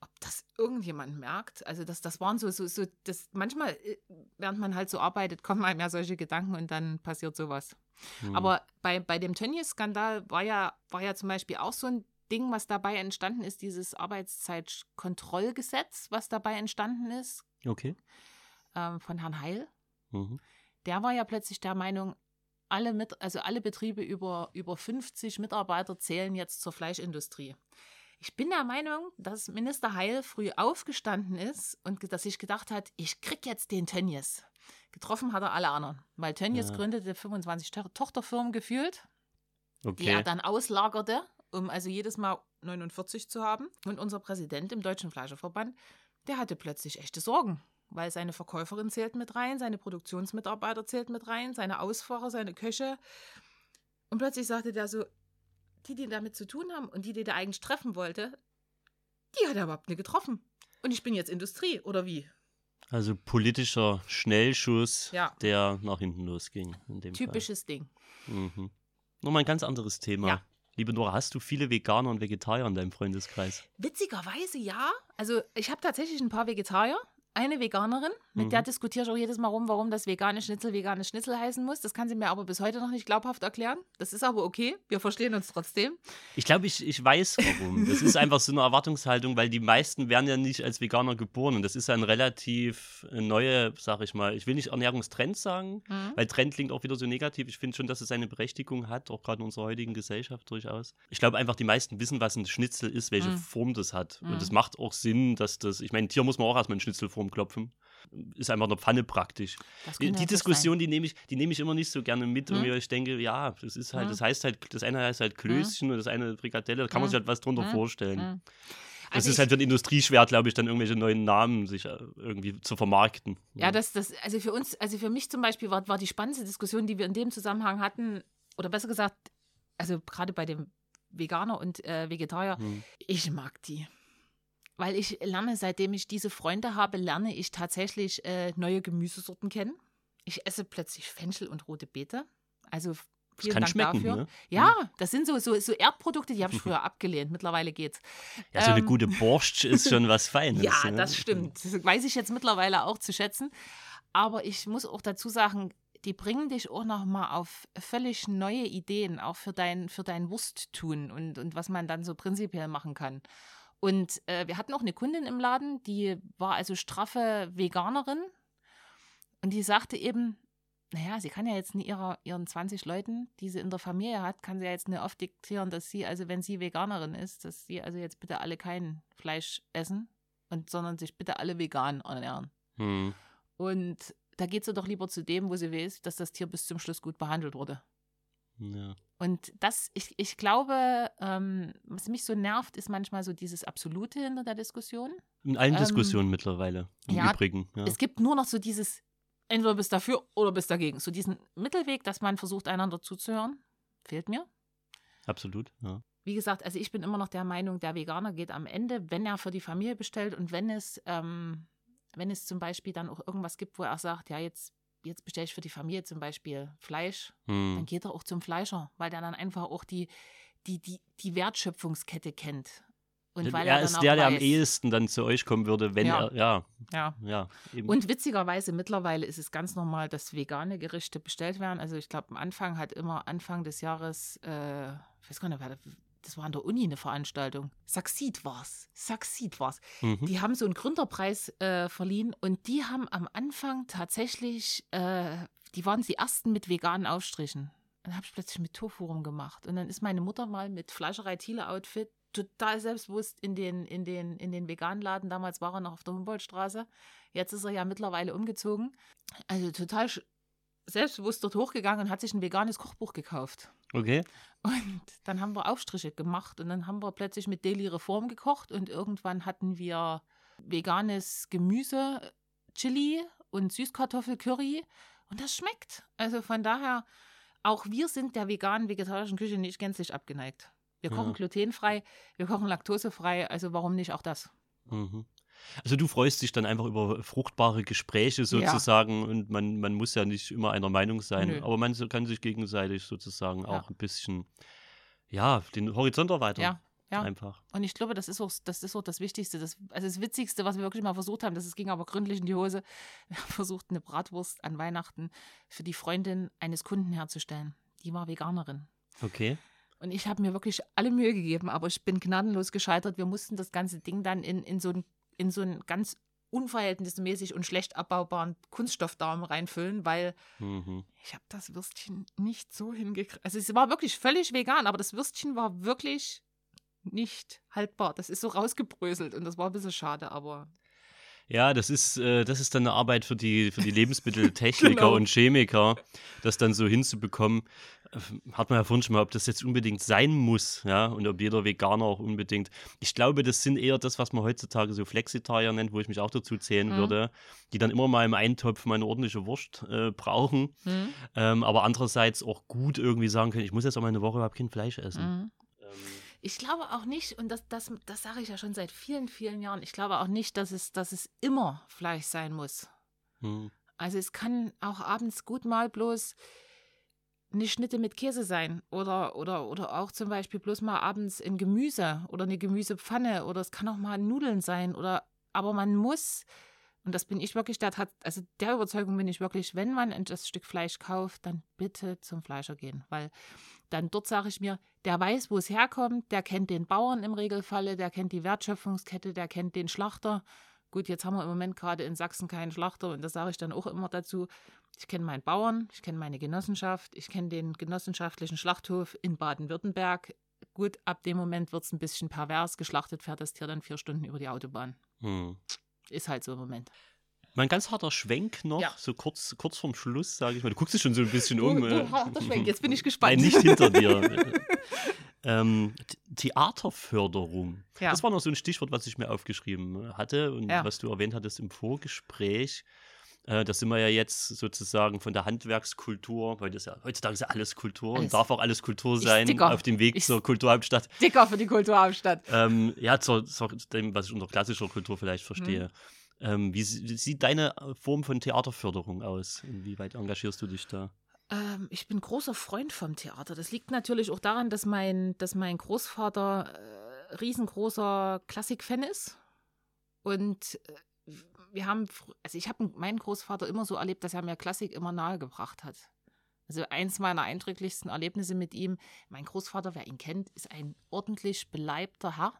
Ob das irgendjemand merkt? Also das, das waren so, so, so, das manchmal, äh, während man halt so arbeitet, kommen einem ja solche Gedanken und dann passiert sowas. Mhm. Aber bei, bei dem Tönnies-Skandal war ja, war ja zum Beispiel auch so ein Ding, was dabei entstanden ist, dieses Arbeitszeitkontrollgesetz, was dabei entstanden ist. Okay ähm, von Herrn Heil. Mhm. Der war ja plötzlich der Meinung, alle, mit, also alle Betriebe über, über 50 Mitarbeiter zählen jetzt zur Fleischindustrie. Ich bin der Meinung, dass Minister Heil früh aufgestanden ist und dass sich gedacht hat, ich krieg jetzt den Tönnies. Getroffen hat er alle anderen, weil Tönnies ja. gründete 25 to Tochterfirmen gefühlt, okay. die er dann auslagerte, um also jedes Mal 49 zu haben. Und unser Präsident im Deutschen Fleischerverband, der hatte plötzlich echte Sorgen weil seine Verkäuferin zählt mit rein, seine Produktionsmitarbeiter zählt mit rein, seine Ausfahrer, seine Köche. Und plötzlich sagte der so, die, die damit zu tun haben und die, die der eigentlich treffen wollte, die hat er überhaupt nicht getroffen. Und ich bin jetzt Industrie, oder wie? Also politischer Schnellschuss, ja. der nach hinten losging. Typisches Fall. Ding. Mhm. Nochmal ein ganz anderes Thema. Ja. Liebe Nora, hast du viele Veganer und Vegetarier in deinem Freundeskreis? Witzigerweise ja. Also ich habe tatsächlich ein paar Vegetarier. Eine Veganerin, mit mhm. der diskutiere ich auch jedes Mal rum, warum das vegane Schnitzel vegane Schnitzel heißen muss. Das kann sie mir aber bis heute noch nicht glaubhaft erklären. Das ist aber okay. Wir verstehen uns trotzdem. Ich glaube, ich, ich weiß warum. das ist einfach so eine Erwartungshaltung, weil die meisten werden ja nicht als Veganer geboren. Und das ist ein relativ äh, neue, sag ich mal, ich will nicht Ernährungstrend sagen, mhm. weil Trend klingt auch wieder so negativ. Ich finde schon, dass es eine Berechtigung hat, auch gerade in unserer heutigen Gesellschaft durchaus. Ich glaube einfach, die meisten wissen, was ein Schnitzel ist, welche mhm. Form das hat. Und es mhm. macht auch Sinn, dass das, ich meine, Tier muss man auch erstmal in Schnitzelform klopfen. Ist einfach eine Pfanne praktisch. Die, die Diskussion, die nehme ich, die nehme ich immer nicht so gerne mit. Hm? Und ich denke, ja, das ist halt, hm? das heißt halt, das eine heißt halt hm? Klößchen hm? und das eine Frikadelle, da kann man hm? sich halt was drunter hm? vorstellen. Das also ist halt für den Industrieschwert, glaube ich, dann irgendwelche neuen Namen sich äh, irgendwie zu vermarkten. Ja, das, das, also für uns, also für mich zum Beispiel war, war die spannendste Diskussion, die wir in dem Zusammenhang hatten, oder besser gesagt, also gerade bei dem Veganer und äh, Vegetarier, hm. ich mag die weil ich lerne, seitdem ich diese Freunde habe, lerne ich tatsächlich äh, neue Gemüsesorten kennen. Ich esse plötzlich Fenchel und rote Beete. Also vielen Dank dafür. Ne? Ja, mhm. das sind so, so, so Erdprodukte, die habe ich früher abgelehnt. Mittlerweile geht's. Ja, so eine ähm, gute Borscht ist schon was Feines. ja, ne? das stimmt. Das weiß ich jetzt mittlerweile auch zu schätzen. Aber ich muss auch dazu sagen, die bringen dich auch noch mal auf völlig neue Ideen, auch für dein, für dein Wursttun und, und was man dann so prinzipiell machen kann. Und äh, wir hatten auch eine Kundin im Laden, die war also straffe Veganerin und die sagte eben, naja, sie kann ja jetzt nicht ihrer, ihren 20 Leuten, die sie in der Familie hat, kann sie ja jetzt nicht oft diktieren, dass sie, also wenn sie Veganerin ist, dass sie also jetzt bitte alle kein Fleisch essen, und, sondern sich bitte alle vegan ernähren. Hm. Und da geht sie doch lieber zu dem, wo sie weiß, dass das Tier bis zum Schluss gut behandelt wurde. Ja. Und das, ich, ich glaube, ähm, was mich so nervt, ist manchmal so dieses Absolute hinter der Diskussion. In allen ähm, Diskussionen mittlerweile, im ja, Übrigen. Ja. Es gibt nur noch so dieses, entweder bist dafür oder bist dagegen. So diesen Mittelweg, dass man versucht, einander zuzuhören, fehlt mir. Absolut, ja. Wie gesagt, also ich bin immer noch der Meinung, der Veganer geht am Ende, wenn er für die Familie bestellt und wenn es, ähm, wenn es zum Beispiel dann auch irgendwas gibt, wo er sagt, ja, jetzt jetzt bestelle ich für die Familie zum Beispiel Fleisch, hm. dann geht er auch zum Fleischer, weil der dann einfach auch die, die, die, die Wertschöpfungskette kennt. Und weil er, er ist der, weiß, der am ehesten dann zu euch kommen würde, wenn ja. er, ja. Ja. ja und witzigerweise mittlerweile ist es ganz normal, dass vegane Gerichte bestellt werden. Also ich glaube, am Anfang hat immer Anfang des Jahres, äh, ich weiß gar nicht, das war an der Uni eine Veranstaltung. Saxid war's. Saxid war's. Mhm. Die haben so einen Gründerpreis äh, verliehen und die haben am Anfang tatsächlich, äh, die waren die ersten mit veganen Aufstrichen. Dann habe ich plötzlich mit Tofu rumgemacht. Und dann ist meine Mutter mal mit Fleischerei-Thiele-Outfit total selbstbewusst in den, in, den, in den veganen Laden. Damals war er noch auf der Humboldtstraße. Jetzt ist er ja mittlerweile umgezogen. Also total selbstbewusst dort hochgegangen und hat sich ein veganes Kochbuch gekauft. Okay. Und dann haben wir Aufstriche gemacht und dann haben wir plötzlich mit Daily Reform gekocht und irgendwann hatten wir veganes Gemüse, Chili und Süßkartoffelcurry und das schmeckt. Also von daher, auch wir sind der veganen, vegetarischen Küche nicht gänzlich abgeneigt. Wir kochen ja. glutenfrei, wir kochen laktosefrei, also warum nicht auch das? Mhm. Also du freust dich dann einfach über fruchtbare Gespräche sozusagen ja. und man, man muss ja nicht immer einer Meinung sein, Nö. aber man kann sich gegenseitig sozusagen ja. auch ein bisschen, ja, den Horizont erweitern. Ja. Ja, einfach. Und ich glaube, das ist auch das, ist auch das Wichtigste. Das, also das Witzigste, was wir wirklich mal versucht haben, das ging aber gründlich in die Hose. Wir haben versucht, eine Bratwurst an Weihnachten für die Freundin eines Kunden herzustellen. Die war Veganerin. Okay. Und ich habe mir wirklich alle Mühe gegeben, aber ich bin gnadenlos gescheitert. Wir mussten das ganze Ding dann in, in so ein in so einen ganz unverhältnismäßig und schlecht abbaubaren Kunststoffdarm reinfüllen, weil mhm. ich habe das Würstchen nicht so hingekriegt. Also es war wirklich völlig vegan, aber das Würstchen war wirklich nicht haltbar. Das ist so rausgebröselt und das war ein bisschen schade, aber ja, das ist, äh, das ist dann eine Arbeit für die, für die Lebensmitteltechniker genau. und Chemiker, das dann so hinzubekommen. Äh, hat man ja vorhin schon mal, ob das jetzt unbedingt sein muss, ja, und ob jeder Veganer auch unbedingt. Ich glaube, das sind eher das, was man heutzutage so Flexitarier nennt, wo ich mich auch dazu zählen mhm. würde, die dann immer mal im Eintopf mal eine ordentliche Wurst äh, brauchen, mhm. ähm, aber andererseits auch gut irgendwie sagen können, ich muss jetzt auch mal eine Woche überhaupt kein Fleisch essen. Mhm. Ähm, ich glaube auch nicht, und das, das, das sage ich ja schon seit vielen, vielen Jahren, ich glaube auch nicht, dass es, dass es immer Fleisch sein muss. Hm. Also es kann auch abends gut mal bloß eine Schnitte mit Käse sein oder, oder, oder auch zum Beispiel bloß mal abends ein Gemüse oder eine Gemüsepfanne oder es kann auch mal Nudeln sein oder aber man muss Und das bin ich wirklich, der hat, also der Überzeugung bin ich wirklich, wenn man das Stück Fleisch kauft, dann bitte zum Fleischer gehen. Weil dann dort sage ich mir, der weiß, wo es herkommt, der kennt den Bauern im Regelfalle, der kennt die Wertschöpfungskette, der kennt den Schlachter. Gut, jetzt haben wir im Moment gerade in Sachsen keinen Schlachter und das sage ich dann auch immer dazu. Ich kenne meinen Bauern, ich kenne meine Genossenschaft, ich kenne den genossenschaftlichen Schlachthof in Baden-Württemberg. Gut, ab dem Moment wird es ein bisschen pervers. Geschlachtet fährt das Tier dann vier Stunden über die Autobahn. Hm. Ist halt so im Moment. Mein ganz harter Schwenk noch, ja. so kurz, kurz vorm Schluss, sage ich mal. Du guckst dich schon so ein bisschen um. Du, äh. harter Schwenk, jetzt bin ich gespannt. Nein, nicht hinter dir. ähm, Theaterförderung. Ja. Das war noch so ein Stichwort, was ich mir aufgeschrieben hatte und ja. was du erwähnt hattest im Vorgespräch. Äh, da sind wir ja jetzt sozusagen von der Handwerkskultur, weil das ja heutzutage ist ja alles Kultur alles. und darf auch alles Kultur sein, auf dem Weg ich zur Kulturhauptstadt. Dicker für die Kulturhauptstadt. Ähm, ja, zu, dem, was ich unter klassischer Kultur vielleicht verstehe. Hm. Ähm, wie, wie, sieht deine Form von Theaterförderung aus? Inwieweit engagierst du dich da? Ähm, ich bin großer Freund vom Theater. Das liegt natürlich auch daran, dass mein, dass mein Großvater äh, riesengroßer Klassikfan ist. Und äh, wir haben, also ich habe meinen Großvater immer so erlebt, dass er mir Klassik immer nahegebracht hat. Also eins meiner eindrücklichsten Erlebnisse mit ihm, mein Großvater, wer ihn kennt, ist ein ordentlich beleibter Herr,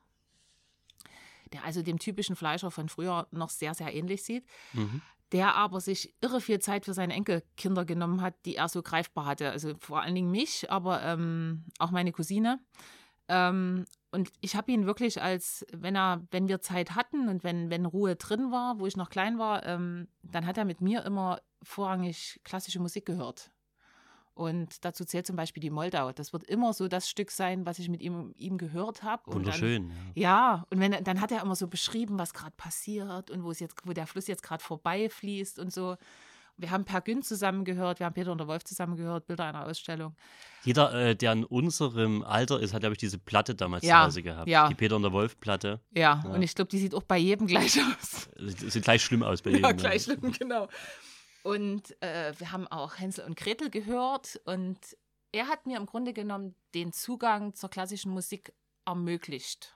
der also dem typischen Fleischer von früher noch sehr, sehr ähnlich sieht. Mhm. Der aber sich irre viel Zeit für seine Enkelkinder genommen hat, die er so greifbar hatte. Also vor allen Dingen mich, aber ähm, auch meine Cousine. Ähm, und ich habe ihn wirklich als, wenn er, wenn wir Zeit hatten und wenn, wenn Ruhe drin war, wo ich noch klein war, ähm, dann hat er mit mir immer vorrangig klassische Musik gehört. Und dazu zählt zum Beispiel die Moldau. Das wird immer so das Stück sein, was ich mit ihm, ihm gehört habe. Wunderschön. Dann, ja. ja, und wenn, dann hat er immer so beschrieben, was gerade passiert und wo es jetzt, wo der Fluss jetzt gerade vorbeifließt und so. Wir haben Per Gün zusammengehört, wir haben Peter und der Wolf zusammengehört, Bilder einer Ausstellung. Jeder, äh, der in unserem Alter ist, hat, glaube ich, diese Platte damals ja, zu Hause gehabt. Ja. Die Peter und der Wolf-Platte. Ja, ja, und ich glaube, die sieht auch bei jedem gleich aus. Sieht gleich schlimm aus bei jedem. Ja, gleich schlimm, genau. Und äh, wir haben auch Hänsel und Gretel gehört und er hat mir im Grunde genommen den Zugang zur klassischen Musik ermöglicht.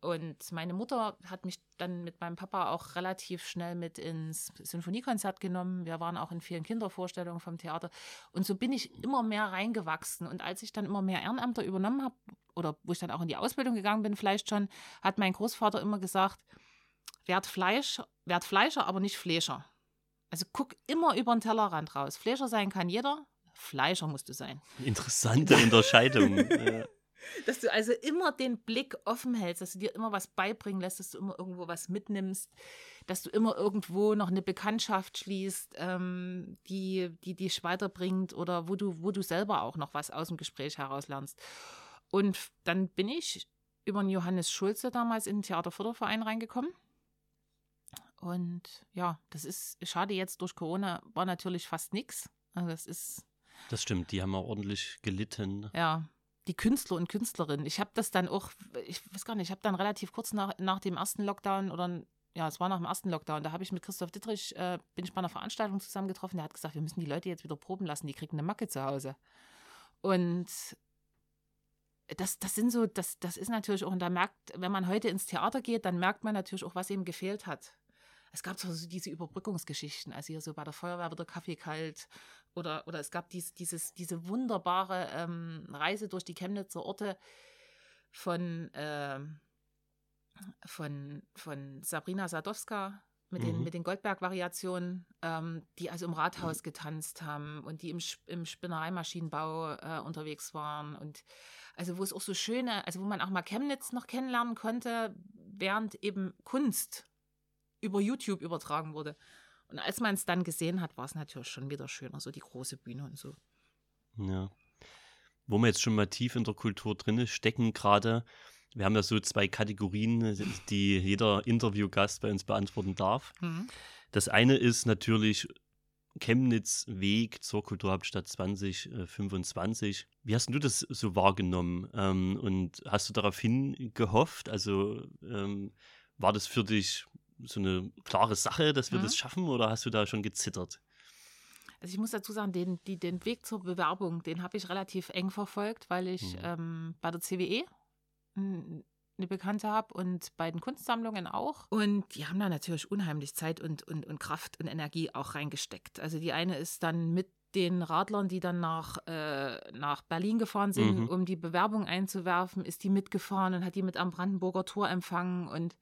Und meine Mutter hat mich dann mit meinem Papa auch relativ schnell mit ins Sinfoniekonzert genommen. Wir waren auch in vielen Kindervorstellungen vom Theater. Und so bin ich immer mehr reingewachsen. Und als ich dann immer mehr Ehrenämter übernommen habe, oder wo ich dann auch in die Ausbildung gegangen bin, vielleicht schon, hat mein Großvater immer gesagt, werd, Fleisch, werd Fleischer, aber nicht Fleischer. Also guck immer über den Tellerrand raus. Fleischer sein kann jeder, Fleischer musst du sein. Interessante Unterscheidung. Dass du also immer den Blick offen hältst, dass du dir immer was beibringen lässt, dass du immer irgendwo was mitnimmst, dass du immer irgendwo noch eine Bekanntschaft schließt, ähm, die, die dich weiterbringt oder wo du, wo du selber auch noch was aus dem Gespräch heraus lernst. Und dann bin ich über den Johannes Schulze damals in den Theaterförderverein reingekommen. Und ja, das ist schade jetzt durch Corona war natürlich fast nichts. Also das ist. Das stimmt, die haben auch ordentlich gelitten. Ja, die Künstler und Künstlerinnen. Ich habe das dann auch, ich weiß gar nicht, ich habe dann relativ kurz nach, nach dem ersten Lockdown oder ja, es war nach dem ersten Lockdown, da habe ich mit Christoph Dittrich, äh, bin ich bei einer Veranstaltung zusammengetroffen, der hat gesagt, wir müssen die Leute jetzt wieder proben lassen, die kriegen eine Macke zu Hause. Und das, das sind so, das, das ist natürlich auch, und da merkt, wenn man heute ins Theater geht, dann merkt man natürlich auch, was ihm gefehlt hat. Es gab so diese Überbrückungsgeschichten, also hier so bei der Feuerwehr wird der Kaffee kalt oder, oder es gab dies, dieses, diese wunderbare ähm, Reise durch die Chemnitzer Orte von, äh, von, von Sabrina Sadowska mit den, mhm. mit den Goldberg-Variationen, ähm, die also im Rathaus getanzt haben und die im, im Spinnereimaschinenbau äh, unterwegs waren. Und also wo es auch so schöne, also wo man auch mal Chemnitz noch kennenlernen konnte, während eben Kunst über YouTube übertragen wurde. Und als man es dann gesehen hat, war es natürlich schon wieder schöner, so die große Bühne und so. Ja. Wo wir jetzt schon mal tief in der Kultur drin stecken gerade, wir haben ja so zwei Kategorien, die jeder Interviewgast bei uns beantworten darf. Mhm. Das eine ist natürlich Chemnitz Weg zur Kulturhauptstadt 2025. Wie hast du das so wahrgenommen? Ähm, und hast du daraufhin gehofft? Also ähm, war das für dich so eine klare Sache, dass wir mhm. das schaffen oder hast du da schon gezittert? Also ich muss dazu sagen, den, die, den Weg zur Bewerbung, den habe ich relativ eng verfolgt, weil ich mhm. ähm, bei der CWE eine Bekannte habe und bei den Kunstsammlungen auch. Und die haben da natürlich unheimlich Zeit und, und, und Kraft und Energie auch reingesteckt. Also die eine ist dann mit den Radlern, die dann nach, äh, nach Berlin gefahren sind, mhm. um die Bewerbung einzuwerfen, ist die mitgefahren und hat die mit am Brandenburger Tor empfangen und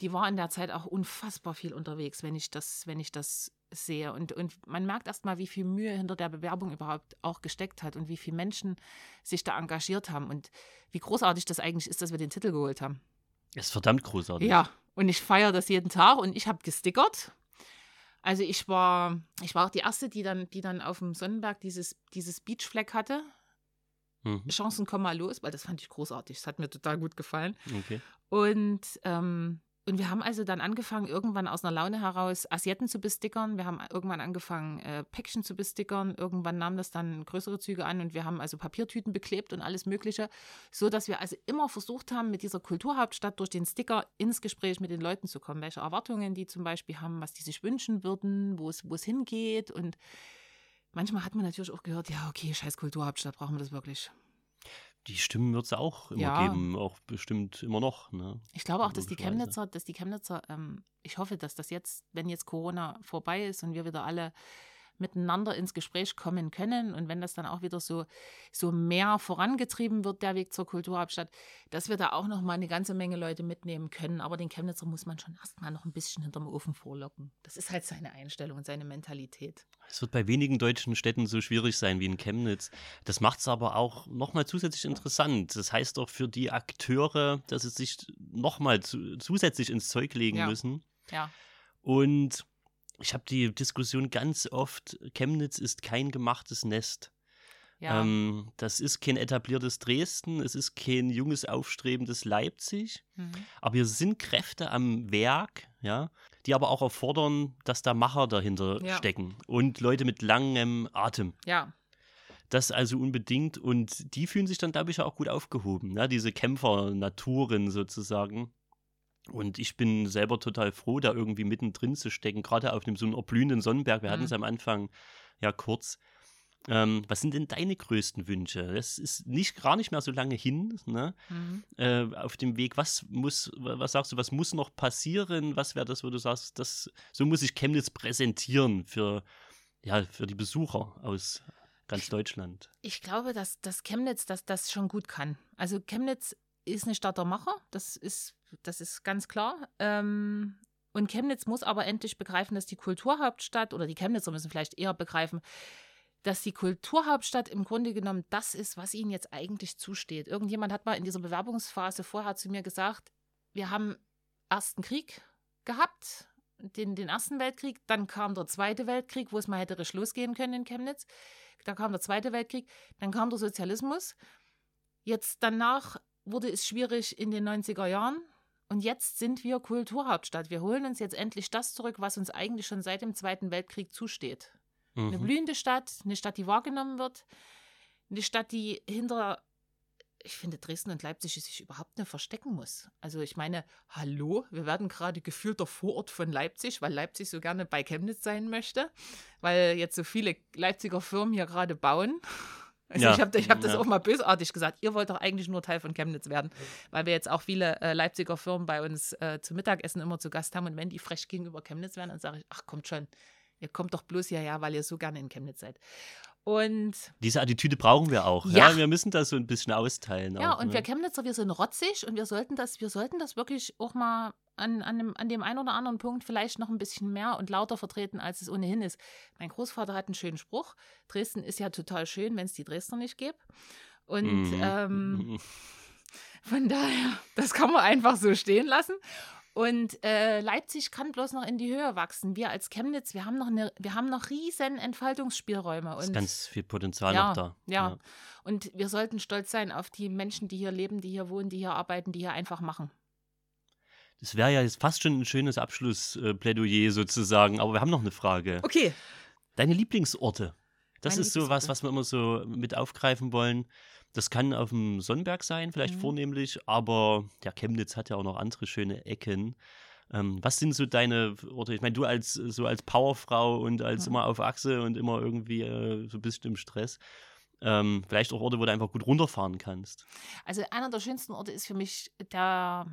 die war in der Zeit auch unfassbar viel unterwegs, wenn ich das, wenn ich das sehe. Und, und man merkt erst mal, wie viel Mühe hinter der Bewerbung überhaupt auch gesteckt hat und wie viele Menschen sich da engagiert haben und wie großartig das eigentlich ist, dass wir den Titel geholt haben. Das ist verdammt großartig. Ja, und ich feiere das jeden Tag und ich habe gestickert also ich war, ich war auch die Erste, die dann, die dann auf dem Sonnenberg dieses, dieses Beachfleck hatte. Mhm. Chancen kommen mal los, weil das fand ich großartig. Das hat mir total gut gefallen. Okay. Und ähm, und wir haben also dann angefangen, irgendwann aus einer Laune heraus Assietten zu bestickern. Wir haben irgendwann angefangen, äh, Päckchen zu bestickern. Irgendwann nahm das dann größere Züge an und wir haben also Papiertüten beklebt und alles Mögliche, so dass wir also immer versucht haben, mit dieser Kulturhauptstadt durch den Sticker ins Gespräch mit den Leuten zu kommen. Welche Erwartungen die zum Beispiel haben, was die sich wünschen würden, wo es, wo es hingeht. Und manchmal hat man natürlich auch gehört, ja, okay, scheiß Kulturhauptstadt, brauchen wir das wirklich. Die Stimmen wird es auch immer ja. geben, auch bestimmt immer noch. Ne? Ich glaube auch, dass die Chemnitzer, dass die Chemnitzer, ähm, ich hoffe, dass das jetzt, wenn jetzt Corona vorbei ist und wir wieder alle miteinander ins Gespräch kommen können. Und wenn das dann auch wieder so, so mehr vorangetrieben wird, der Weg zur Kulturhauptstadt, dass wir da auch noch mal eine ganze Menge Leute mitnehmen können. Aber den Chemnitzer muss man schon erstmal noch ein bisschen hinterm Ofen vorlocken. Das ist halt seine Einstellung und seine Mentalität. Es wird bei wenigen deutschen Städten so schwierig sein wie in Chemnitz. Das macht es aber auch nochmal zusätzlich interessant. Das heißt auch für die Akteure, dass sie sich nochmal zu, zusätzlich ins Zeug legen ja. müssen. Ja. Und ich habe die Diskussion ganz oft, Chemnitz ist kein gemachtes Nest. Ja. Ähm, das ist kein etabliertes Dresden, es ist kein junges, aufstrebendes Leipzig. Mhm. Aber hier sind Kräfte am Werk, ja, die aber auch erfordern, dass da Macher dahinter ja. stecken und Leute mit langem Atem. Ja. Das also unbedingt und die fühlen sich dann, glaube ich, auch gut aufgehoben, ja, diese Kämpfer-Naturen sozusagen. Und ich bin selber total froh, da irgendwie mittendrin zu stecken, gerade auf dem so einem erblühenden Sonnenberg. Wir mhm. hatten es am Anfang ja kurz. Ähm, was sind denn deine größten Wünsche? Das ist nicht gar nicht mehr so lange hin, ne? Mhm. Äh, auf dem Weg. Was muss, was sagst du, was muss noch passieren? Was wäre das, wo du sagst, das, so muss ich Chemnitz präsentieren für, ja, für die Besucher aus ganz Deutschland? Ich glaube, dass, dass Chemnitz das, das schon gut kann. Also Chemnitz ist eine Stadt der Macher, das ist, das ist ganz klar. Ähm, und Chemnitz muss aber endlich begreifen, dass die Kulturhauptstadt oder die Chemnitzer müssen vielleicht eher begreifen, dass die Kulturhauptstadt im Grunde genommen das ist, was ihnen jetzt eigentlich zusteht. Irgendjemand hat mal in dieser Bewerbungsphase vorher zu mir gesagt, wir haben ersten Krieg gehabt, den, den Ersten Weltkrieg, dann kam der Zweite Weltkrieg, wo es mal hätte losgehen können in Chemnitz. Da kam der Zweite Weltkrieg, dann kam der Sozialismus. Jetzt danach wurde es schwierig in den 90er Jahren. Und jetzt sind wir Kulturhauptstadt. Wir holen uns jetzt endlich das zurück, was uns eigentlich schon seit dem Zweiten Weltkrieg zusteht. Mhm. Eine blühende Stadt, eine Stadt, die wahrgenommen wird, eine Stadt, die hinter, ich finde, Dresden und Leipzig sich überhaupt nicht verstecken muss. Also ich meine, hallo, wir werden gerade gefühlt der Vorort von Leipzig, weil Leipzig so gerne bei Chemnitz sein möchte, weil jetzt so viele Leipziger Firmen hier gerade bauen. Also ja. ich habe ich hab das ja. auch mal bösartig gesagt. Ihr wollt doch eigentlich nur Teil von Chemnitz werden, weil wir jetzt auch viele äh, Leipziger Firmen bei uns äh, zum Mittagessen immer zu Gast haben. Und wenn die frech gegenüber Chemnitz werden, dann sage ich, ach kommt schon, ihr kommt doch bloß hierher, weil ihr so gerne in Chemnitz seid. Und diese Attitüde brauchen wir auch. Ja. ja. wir müssen das so ein bisschen austeilen. Ja, auch, und ne? wir Chemnitzer, wir sind rotzig und wir sollten das, wir sollten das wirklich auch mal an, an, dem, an dem einen oder anderen Punkt vielleicht noch ein bisschen mehr und lauter vertreten, als es ohnehin ist. Mein Großvater hat einen schönen Spruch. Dresden ist ja total schön, wenn es die Dresdner nicht gäbe. Und mhm. ähm, von daher, das kann man einfach so stehen lassen. Und äh, Leipzig kann bloß noch in die Höhe wachsen. Wir als Chemnitz, wir haben noch, eine, wir haben noch riesen Entfaltungsspielräume. Und, ist ganz viel Potenzial ja, noch da. Ja. ja, und wir sollten stolz sein auf die Menschen, die hier leben, die hier wohnen, die hier arbeiten, die hier einfach machen. Das wäre ja jetzt fast schon ein schönes Abschlussplädoyer sozusagen, aber wir haben noch eine Frage. Okay. Deine Lieblingsorte. Das Meine ist so was, was wir immer so mit aufgreifen wollen. Das kann auf dem Sonnenberg sein, vielleicht mhm. vornehmlich, aber der Chemnitz hat ja auch noch andere schöne Ecken. Ähm, was sind so deine Orte? Ich meine, du als so als Powerfrau und als mhm. immer auf Achse und immer irgendwie äh, so ein bisschen im Stress. Ähm, vielleicht auch Orte, wo du einfach gut runterfahren kannst. Also einer der schönsten Orte ist für mich der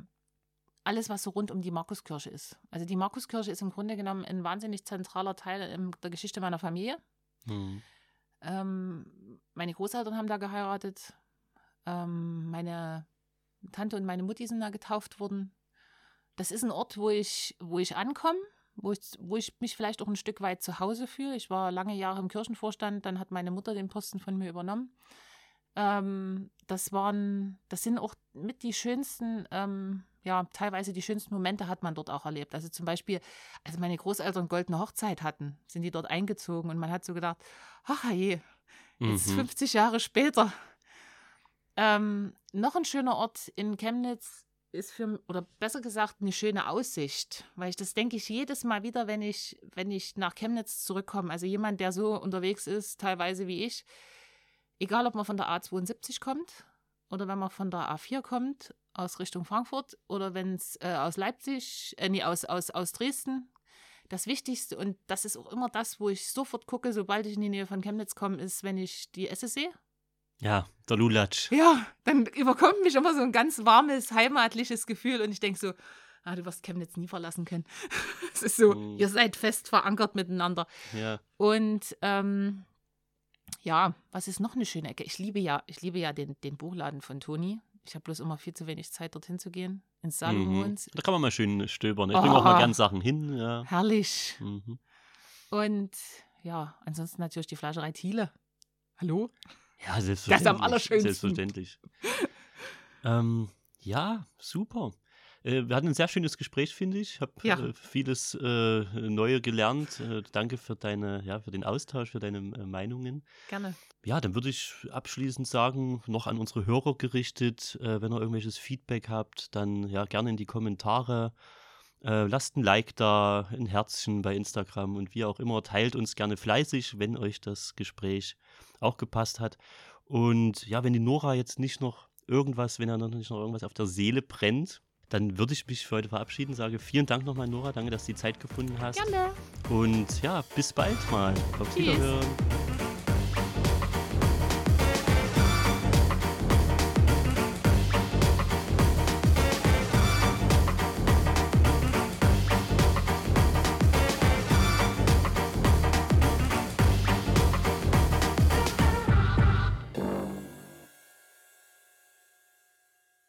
alles, was so rund um die Markuskirche ist. Also die Markuskirche ist im Grunde genommen ein wahnsinnig zentraler Teil in der Geschichte meiner Familie. Mhm. Ähm, meine Großeltern haben da geheiratet. Ähm, meine Tante und meine Mutti sind da getauft worden. Das ist ein Ort, wo ich, wo ich ankomme, wo ich, wo ich mich vielleicht auch ein Stück weit zu Hause fühle. Ich war lange Jahre im Kirchenvorstand, dann hat meine Mutter den Posten von mir übernommen. Ähm, das waren, das sind auch mit die schönsten, ähm, ja, teilweise die schönsten Momente hat man dort auch erlebt. Also zum Beispiel, als meine Großeltern goldene Hochzeit hatten, sind die dort eingezogen und man hat so gedacht, ach je, jetzt mhm. 50 Jahre später. Ähm, noch ein schöner Ort in Chemnitz ist für, oder besser gesagt, eine schöne Aussicht, weil ich das denke ich jedes Mal wieder, wenn ich, wenn ich nach Chemnitz zurückkomme. Also jemand, der so unterwegs ist, teilweise wie ich, egal ob man von der A72 kommt oder wenn man von der A4 kommt, aus Richtung Frankfurt oder wenn es äh, aus Leipzig, äh, nee, aus, aus, aus Dresden. Das Wichtigste, und das ist auch immer das, wo ich sofort gucke, sobald ich in die Nähe von Chemnitz komme, ist, wenn ich die Esse sehe. Ja, der Lulatsch. Ja, dann überkommt mich immer so ein ganz warmes, heimatliches Gefühl und ich denke so, ah, du wirst Chemnitz nie verlassen können. es ist so, mm. ihr seid fest verankert miteinander. Ja. Und ähm, ja, was ist noch eine schöne Ecke? Ich liebe ja, ich liebe ja den, den Buchladen von Toni. Ich habe bloß immer viel zu wenig Zeit, dorthin zu gehen. Ins Salomons. Mhm. Da kann man mal schön stöbern. Ich oh, bringe auch mal gern Sachen hin. Ja. Herrlich. Mhm. Und ja, ansonsten natürlich die Fleischerei Thiele. Hallo? Ja, selbstverständlich. Das ist am allerschönsten. Selbstverständlich. ähm, ja, super. Äh, wir hatten ein sehr schönes Gespräch, finde ich. Ich habe ja. äh, vieles äh, Neue gelernt. Äh, danke für deine, ja, für den Austausch, für deine äh, Meinungen. Gerne. Ja, dann würde ich abschließend sagen, noch an unsere Hörer gerichtet, äh, wenn ihr irgendwelches Feedback habt, dann ja gerne in die Kommentare. lasst ein Like da, ein Herzchen bei Instagram und wie auch immer. Teilt uns gerne fleißig, wenn euch das Gespräch auch gepasst hat. Und ja, wenn die Nora jetzt nicht noch irgendwas, wenn er noch nicht noch irgendwas auf der Seele brennt, dann würde ich mich für heute verabschieden. Sage vielen Dank nochmal, Nora. Danke, dass du die Zeit gefunden hast. Gerne. Und ja, bis bald mal. Auf Wiederhören.